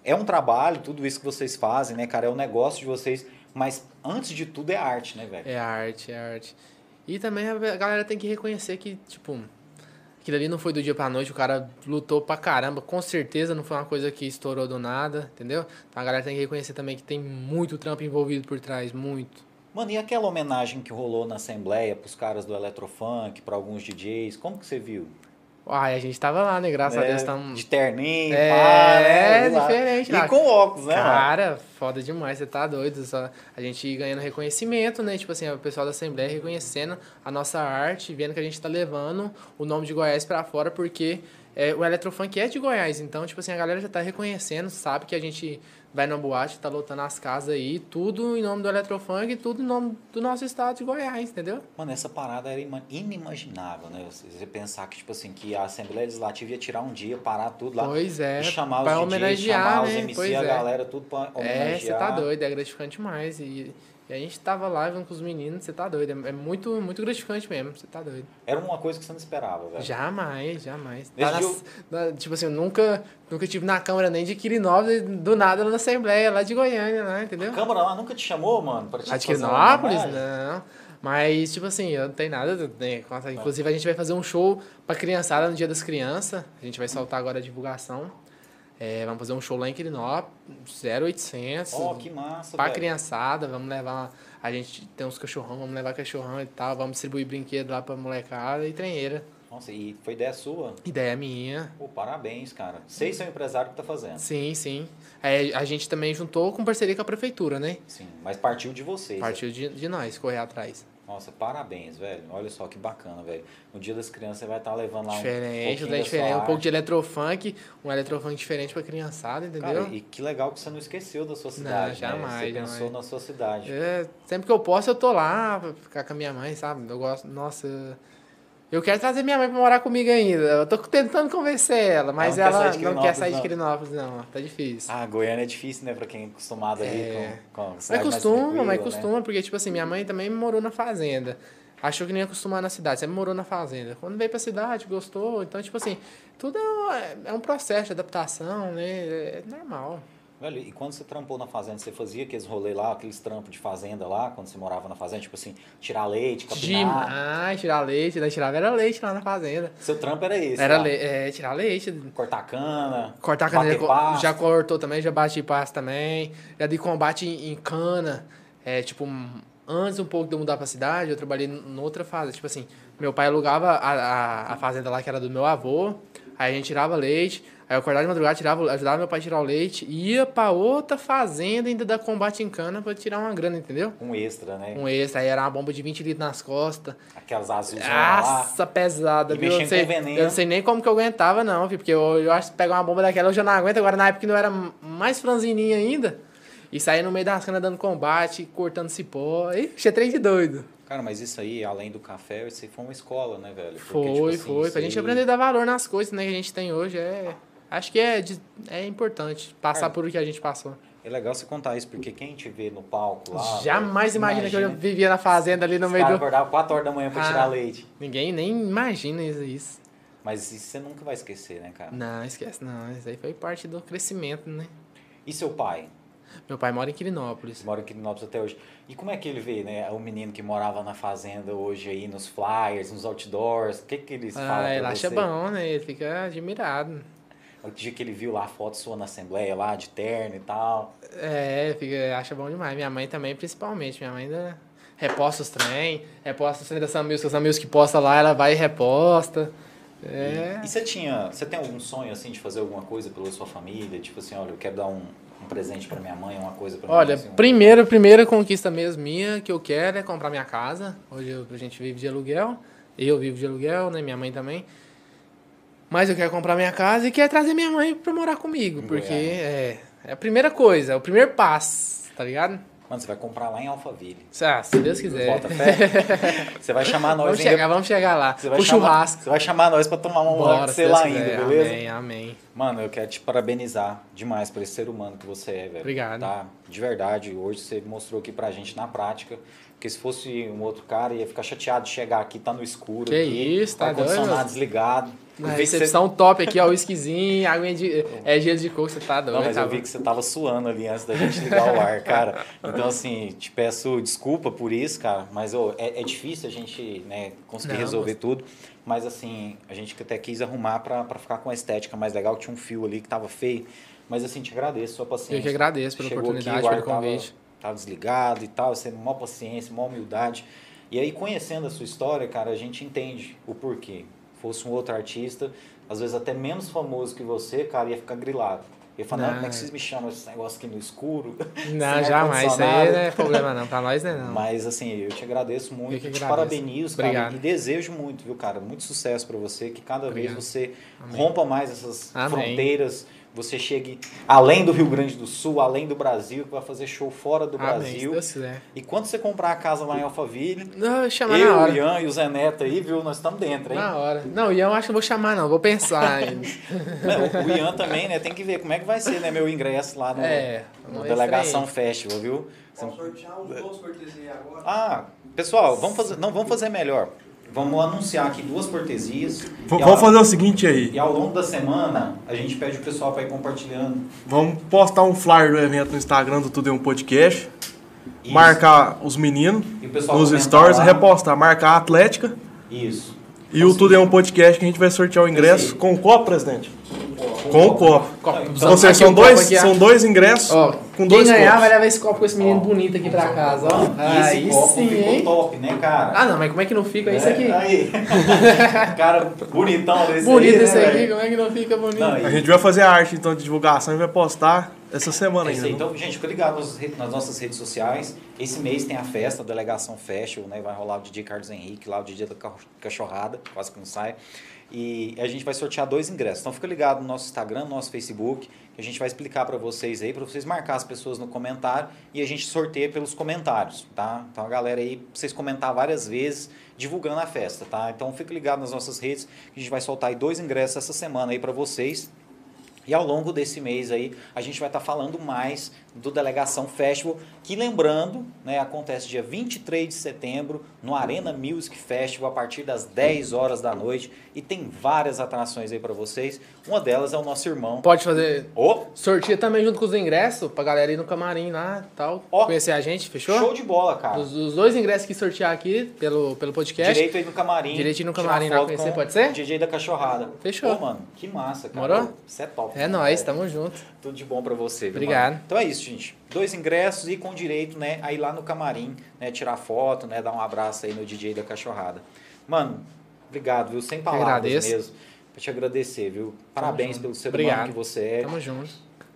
é um trabalho, tudo isso que vocês fazem, né, cara? É um negócio de vocês, mas antes de tudo é arte, né, velho? É arte, é arte. E também a galera tem que reconhecer que, tipo, aquilo ali não foi do dia pra noite, o cara lutou pra caramba, com certeza não foi uma coisa que estourou do nada, entendeu? Então a galera tem que reconhecer também que tem muito trampo envolvido por trás, muito. Mano, e aquela homenagem que rolou na Assembleia pros caras do Eletrofunk, pra alguns DJs, como que você viu? Uai, a gente tava lá, né? Graças a É, Deus estamos. De terninho, É, pá, né? é Lá. diferente lá. E com óculos, né? mano? Cara, foda demais, você tá doido. Só a gente ganhando reconhecimento, né? Tipo assim, o pessoal da Assembleia reconhecendo a nossa arte, vendo que a gente tá levando o nome de Goiás pra fora, porque é, o Eletrofunk é de Goiás. Então, tipo assim, a galera já tá reconhecendo, sabe que a gente vai na boate, tá lotando as casas aí, tudo em nome do Eletrofunk, tudo em nome do nosso estado de Goiás, entendeu? Mano, essa parada era ima- inimaginável, né? Você pensar que, tipo assim, que a Assembleia Legislativa ia tirar um dia, parar tudo lá Pois é, e chamar pra os DJs, chamar os né? MC, Pois a é. galera, tudo pra homenagear. É, você tá doido, é gratificante demais. E, e a gente tava lá vendo com os meninos, você tá doido. É, muito, muito gratificante mesmo, você tá doido. Era uma coisa que você não esperava, velho. Jamais, jamais. Tá nas- na- tipo assim, eu nunca, nunca tive na Câmara nem de Quirinópolis, do nada lá na Assembleia, lá de Goiânia, lá, entendeu? A Câmara lá nunca te chamou, mano, pra te A de Quirinópolis, não. Mas, tipo assim, eu não tenho nada. Né, inclusive, a gente vai fazer um show pra criançada no Dia das Crianças. A gente vai soltar agora a divulgação. É, vamos fazer um show lá em Quirinópolis, 0800. Ó, que massa, Pra velho. criançada, vamos levar. A gente tem uns cachorrão, vamos levar cachorrão e tal, vamos distribuir brinquedo lá pra molecada e trenheira. Nossa, e foi ideia sua? Ideia minha. Pô, parabéns, cara. Vocês são empresário que tá fazendo. Sim, sim. Aí a gente também juntou com parceria com a prefeitura, né? Sim, mas partiu de vocês. Partiu de, de nós, correr atrás. Nossa, parabéns, velho. Olha só que bacana, velho. No dia das crianças você vai estar levando lá um Diferente, pouquinho daí da diferente. Um pouco de eletrofunk, um eletrofunk diferente pra criançada, entendeu? Cara, e que legal que você não esqueceu da sua cidade, né? jamais, Você pensou jamais. na sua cidade. É, sempre que eu posso, eu tô lá pra ficar com a minha mãe, sabe? Eu gosto. Nossa. Eu quero trazer minha mãe pra morar comigo ainda. Eu tô tentando convencer ela, mas Ela não quer ela sair de não quer sair de não. Quirinópolis, não. Tá difícil. Ah, Goiânia é difícil, né? Pra quem é acostumado ali É. com, com a Mas costuma, mas né? costuma, porque, tipo assim, minha mãe também morou na fazenda. Achou que nem ia acostumar na cidade, sempre morou na fazenda. Quando veio pra cidade, gostou. Então, tipo assim, tudo é um, é um processo de adaptação, né? É normal. Velho, e quando você trampou na fazenda, você fazia aqueles rolês lá, aqueles trampos de fazenda lá, quando você morava na fazenda? Tipo assim, tirar leite, capinar? Demais, tirar leite, né? Tirava era leite lá na fazenda. Seu trampo era esse, Era lá. le é, tirar leite. Cortar cana, Cortar cana, já, pasto. já cortou também, já bati passo também. Já dei combate em, em cana. É, tipo, antes um pouco de eu mudar pra cidade, eu trabalhei em outra fase. Tipo assim, meu pai alugava a, a, a fazenda lá que era do meu avô. Aí a gente tirava leite. Aí eu acordava de madrugada, tirava, ajudava meu pai a tirar o leite. Ia pra outra fazenda ainda dar combate em cana pra tirar uma grana, entendeu? Um extra, né? Um extra, aí era uma bomba de 20 litros nas costas. Aquelas azuis lá. Nossa, pesada, E viu? Eu mexendo sei, com veneno. eu não sei nem como que eu aguentava, não, filho, porque eu, eu acho que pegar uma bomba daquela eu já não aguento. Agora, na época que não era mais franzininha ainda, e sair no meio das canas dando combate, cortando cipó. Ixi, é trem de doido. Cara, mas isso aí, além do café, isso aí foi uma escola, né, velho? Porque, Foi, tipo assim, foi. Pra gente aí- aprender a dar valor nas coisas né, que a gente tem hoje. É, acho que é, de- é importante passar Cara, por o que a gente passou. É legal você contar isso, porque quem te vê no palco lá... Jamais velho, imagina, que eu vivia na fazenda ali no meio do. acordavam 4 horas da manhã pra Ah. tirar leite. Ninguém nem imagina isso. Mas isso você nunca vai esquecer, né, cara? Não, esquece, não. Isso aí foi parte do crescimento, né? E seu pai? Meu pai mora em Quirinópolis. Mora em Quirinópolis até hoje. E como é que ele vê, né? O menino que morava na fazenda hoje aí, nos flyers, nos outdoors. O que que eles falam Ah, pra ele acha bom, né? Ele fica admirado. O dia que ele viu lá a foto sua na Assembleia, lá, de terno e tal. É, fica, acha bom demais. Minha mãe também, principalmente. Minha mãe ainda reposta os trem, reposta os trem da Sam Music. A Sam Music posta lá, ela vai e reposta. É. E, e você tinha... Você tem algum sonho, assim, de fazer alguma coisa pela sua família? Tipo assim, olha, eu quero dar um, um presente pra minha mãe, uma coisa pra minha Olha, mãe. assim, um- primeira, primeira conquista mesmo minha que eu quero é comprar minha casa. Hoje eu- a gente vive de aluguel. Eu vivo de aluguel, né? Minha mãe também. Mas eu quero comprar minha casa e quero trazer minha mãe pra morar comigo. Porque é, é a primeira coisa, é o primeiro passo, tá ligado? Mano, você vai comprar lá em Alphaville. Ah, se Deus quiser. Bota fé. você vai chamar nós Vamos ainda- chegar, vamos chegar lá. Você vai O chamar- churrasco. Você vai chamar nós pra tomar uma hora com se você Deus lá ainda, beleza? Amém, amém. Mano, eu quero te parabenizar demais por esse ser humano que você é, velho. Obrigado. Tá? De verdade, hoje você mostrou aqui pra gente na prática. Porque se fosse um outro cara, ia ficar chateado de chegar aqui, tá no escuro. Que aqui, isso, tá ar-condicionado desligado. Na recepção top aqui, ó, whiskyzinho, água de... É gelo de coco, você tá doido. Não, mas eu vi que você tava suando ali antes da gente ligar o ar, cara. Então, assim, te peço desculpa por isso, cara. Mas é, é difícil a gente né, conseguir Não, resolver tudo. Mas, assim, a gente até quis arrumar pra ficar com a estética mais legal. Tinha um fio ali que tava feio. Mas, assim, te agradeço a sua paciência. Eu que agradeço pela Chegou oportunidade, aqui, pelo tava- convite. tava desligado e tal, você tem maior paciência, maior humildade. E aí, conhecendo a sua história, cara, a gente entende o porquê. Fosse um outro artista, às vezes até menos famoso que você, cara, ia ficar grilado. Ia falar, não, Não. como é que vocês me chamam esse negócio aqui no escuro? Não, jamais. Isso aí não é problema não. Pra nós não é não. Mas assim, eu te agradeço muito, Eu que te agradeço. parabenizo, cara, Obrigado. e desejo muito, viu, cara? Muito sucesso pra você, que cada Obrigado. vez você Amém. rompa mais essas Amém. fronteiras, você chegue além do Rio Grande do Sul, além do Brasil, que vai fazer show fora do Amém, se Brasil. Deus quiser. E quando você comprar a casa lá em Alphaville, Não, chamar eu, na o. Ian e o Zé Neto aí, viu? Nós estamos dentro, hein? Na hora. Não, Ian eu acho que eu vou chamar não. Vou pensar ainda. Não, o Ian também, né? Tem que ver como é que vai ser, né? Meu ingresso lá no, É, no vamos Delegação. Festival, viu? Vamos sortear uns duas cortesias agora. Ah, pessoal, vamos fazer, não, vamos fazer melhor. Vamos anunciar aqui duas cortesias. Ao- Vamos fazer o seguinte aí. E ao longo da semana, a gente pede o pessoal para ir compartilhando. Vamos postar um flyer do evento no Instagram do Tudo em um Podcast. Isso. Marcar os meninos E o pessoal nos stories, lá. repostar, marcar a Atlética. Isso. E o Tudo em um Podcast que a gente vai sortear o ingresso com o copo, presidente? Com o copo. Copo. Então, Aqui, são o copo dois, aqui, ó. são dois ingressos Ó, com dois quem ganhar copos. vai levar esse copo com esse menino bonito aqui pra casa, ó. Esse Aí copo sim, ficou hein? top, né, cara? Ah, não, mas como é que não fica isso aqui? É, aí. cara bonitão desse Bonito aí, esse né, aqui, velho? como é que não fica bonito? Não, e- A gente vai fazer a arte então de divulgação e vai postar essa semana É isso ainda. aí. né? Então, gente, fica ligado nas, nas nossas redes sociais. Esse mês tem a festa, a Delegação Festival, né? Vai rolar o DJ Carlos Henrique lá, o DJ da ca- cachorrada, quase que não sai. E a gente vai sortear dois ingressos. Então fica ligado no nosso Instagram, no nosso Facebook, que a gente vai explicar para vocês aí, para vocês marcar as pessoas no comentário e a gente sorteia pelos comentários, tá? Então a galera aí, vocês comentar várias vezes, divulgando a festa, tá? Então fica ligado nas nossas redes, que a gente vai soltar aí dois ingressos essa semana aí para vocês. E ao longo desse mês aí, a gente vai estar falando mais do Delegação Festival, que lembrando, né, acontece dia 23 de setembro no Arena Music Festival a partir das 10 horas da noite e tem várias atrações aí para vocês. Uma delas é o nosso irmão. Pode fazer Ô, sorteio também junto com os ingressos pra galera ir no camarim lá e tal. Ó, conhecer a gente, fechou? show de bola, cara. Os, os dois ingressos que sortear aqui pelo, pelo podcast. Direito aí no camarim. Direitinho no camarim lá conhecer, pode ser? DJ da cachorrada. Fechou. Pô, mano, que massa, cara. Morou? Isso é top. É nóis, tamo junto. Tudo de bom pra você. viu, Obrigado. mano? Então é isso, gente. Dois ingressos e com direito, né, a ir lá no camarim, né, tirar foto, né, dar um abraço aí no DJ da cachorrada. Mano, obrigado, viu? Sem palavras mesmo. Pra te agradecer, viu? Parabéns pelo ser Obrigado. humano que você é. Tamo junto.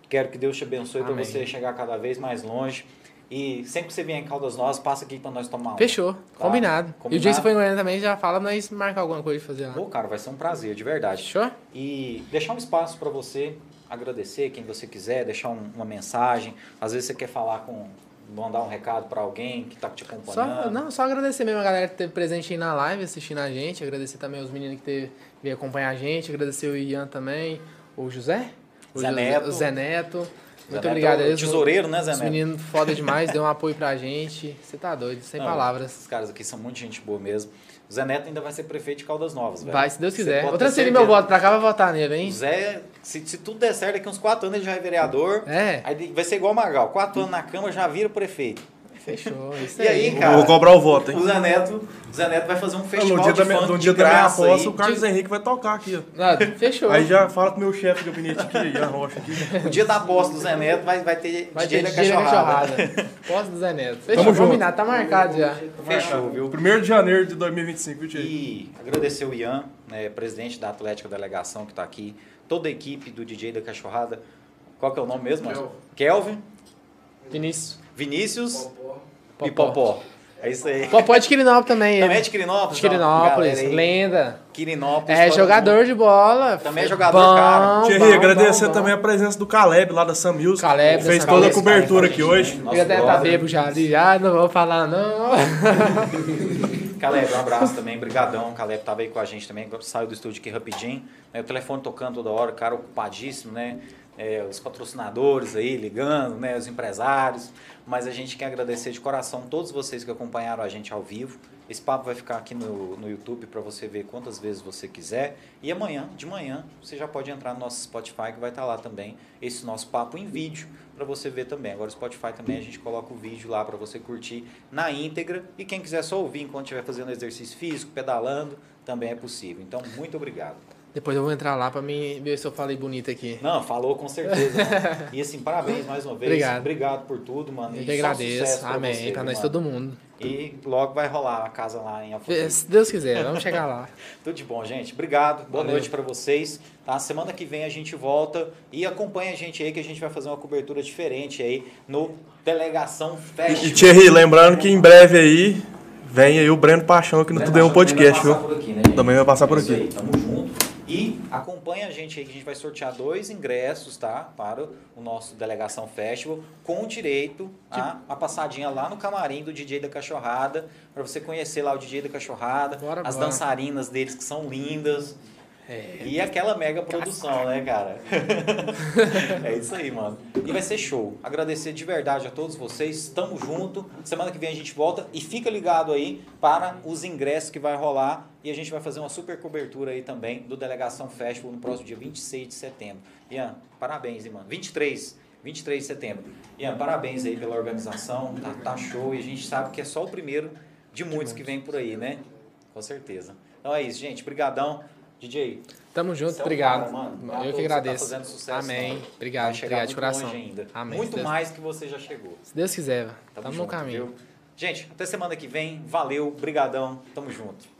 Quero que Deus te abençoe para você chegar cada vez mais longe. E sempre que você vier em Caldas Novas, passa aqui pra nós tomar uma. Fechou. Tá? Combinado. E o dia que Combinado? você for em Goiânia também, já fala nós marcar alguma coisa de fazer lá. Pô, cara, vai ser um prazer, de verdade. Fechou? E deixar um espaço para você agradecer quem você quiser, deixar um- uma mensagem. Às vezes você quer falar com. mandar um recado para alguém que tá te Só, acompanhando. não, só agradecer mesmo a galera que esteve presente aí na live, assistindo a gente. Agradecer também os meninos que teve, veio acompanhar a gente. Agradecer o Ian também. O José? O Zé José- Neto. O Zé Neto. Zé Muito Neto obrigado. é o. Tesoureiro, né, Zé Os Neto? meninos foda demais, deu um apoio pra gente. Você tá doido, sem Não, palavras. Esses caras aqui são muito gente boa mesmo. O Zé Neto ainda vai ser prefeito de Caldas Novas, velho. Vai, se Deus quiser. Vou transferir meu voto pra cá, vai votar nele, O hein? Zé, se, se tudo der certo, daqui uns 4 anos ele já é vereador. É, Aí vai ser igual o Magal. 4 anos na Câmara já vira prefeito. Fechou. Isso E aí, aí. cara? Vou cobrar o voto, hein? O Zé Neto, o Zé Neto vai fazer um No festival dia, de da minha, funk no de dia da minha graça aposta, aí. o Carlos Henrique vai tocar aqui, ó. Ah, fechou. Aí já fala com o meu chefe de gabinete aqui, Ian Rocha aqui. O dia da aposta do Zé Neto vai, vai ter Vai DJ ter da cachorrada. cachorrada. Posso do Zé Neto. Fechou, Tamo junto. combinado, tá marcado já. Fechou, viu? 1 de janeiro de 2025, viu? E agradecer o Ian, né, presidente da Atlética Delegação que está aqui, toda a equipe do DJ da Cachorrada. Qual que é o nome mesmo? Márcio? Kelvin, Vinícius. Vinícius e Popó. Popó. É isso aí. Popó é de Quirinópolis também. Também é de Quirinópolis? De Quirinópolis, Galera aí, lenda. Quirinópolis. É jogador mundo. de bola. Também é jogador, bom, cara. Thierry, agradecer bom, bom. também a presença do Caleb lá da Sam Music. Caleb fez Sam toda a Music, cobertura cara, aqui hoje. Eu até tá bebo já ali, já não vou falar não. Caleb, um abraço também, brigadão. Caleb tava aí com a gente também, saiu do estúdio aqui rapidinho. né, O telefone tocando toda hora, o cara ocupadíssimo, né? É, os patrocinadores aí ligando, né? Os empresários. Mas a gente quer agradecer de coração todos vocês que acompanharam a gente ao vivo. Esse papo vai ficar aqui no, no YouTube para você ver quantas vezes você quiser. E amanhã, de manhã, você já pode entrar no nosso Spotify que vai estar lá também esse nosso papo em vídeo para você ver também. Agora o Spotify também a gente coloca o vídeo lá para você curtir na íntegra e quem quiser só ouvir enquanto estiver fazendo exercício físico, pedalando, também é possível. Então, muito obrigado. Depois eu vou entrar lá pra mim ver se eu falei bonito aqui. Não, falou com certeza. mano. E assim, parabéns mais uma vez. Obrigado. Obrigado por tudo, mano. Eu E só agradeço. Amém. pra nós mano. todo mundo. E logo vai rolar a casa lá em Alphaville. Se Deus quiser, vamos chegar lá. Tudo de bom, gente. Obrigado. Boa Valeu. noite pra vocês. Tá? Semana que vem a gente volta e acompanha a gente aí que a gente vai fazer uma cobertura diferente aí no Delegação E Festival. Thierry, lembrando que em breve aí vem aí o Breno Paixão aqui no Tudo em um Podcast, Também vai viu? passar por aqui, né, gente? Também vai passar por É aqui. aí, tamo junto. Acompanha a gente aí que a gente vai sortear dois ingressos, tá? Para o nosso Delegação Festival, com direito a uma passadinha lá no camarim do DJ da Cachorrada, para você conhecer lá o DJ da Cachorrada, Bora, as bora. dançarinas deles que são lindas. É. E aquela mega produção, né, cara? é isso aí, mano. E vai ser show. Agradecer de verdade a todos vocês. Tamo junto. Semana que vem a gente volta e fica ligado aí para os ingressos que vai rolar. E a gente vai fazer uma super cobertura aí também do Delegação Festival no próximo dia 26 de setembro. Ian, parabéns, mano. 23. 23 de setembro. Ian, parabéns aí pela organização. Tá, tá show. E a gente sabe que é só o primeiro de muitos que vem por aí, né? Com certeza. Então é isso, gente. Brigadão. DJ, Tamo junto, é obrigado. cara, eu que você agradeço. Tá Amém. Obrigado, obrigado de coração. Amém. Muito mais que você já chegou. Se Deus quiser, Tamo tamo no junto, caminho. viu? Gente, até semana que vem. Valeu, brigadão. Tamo junto.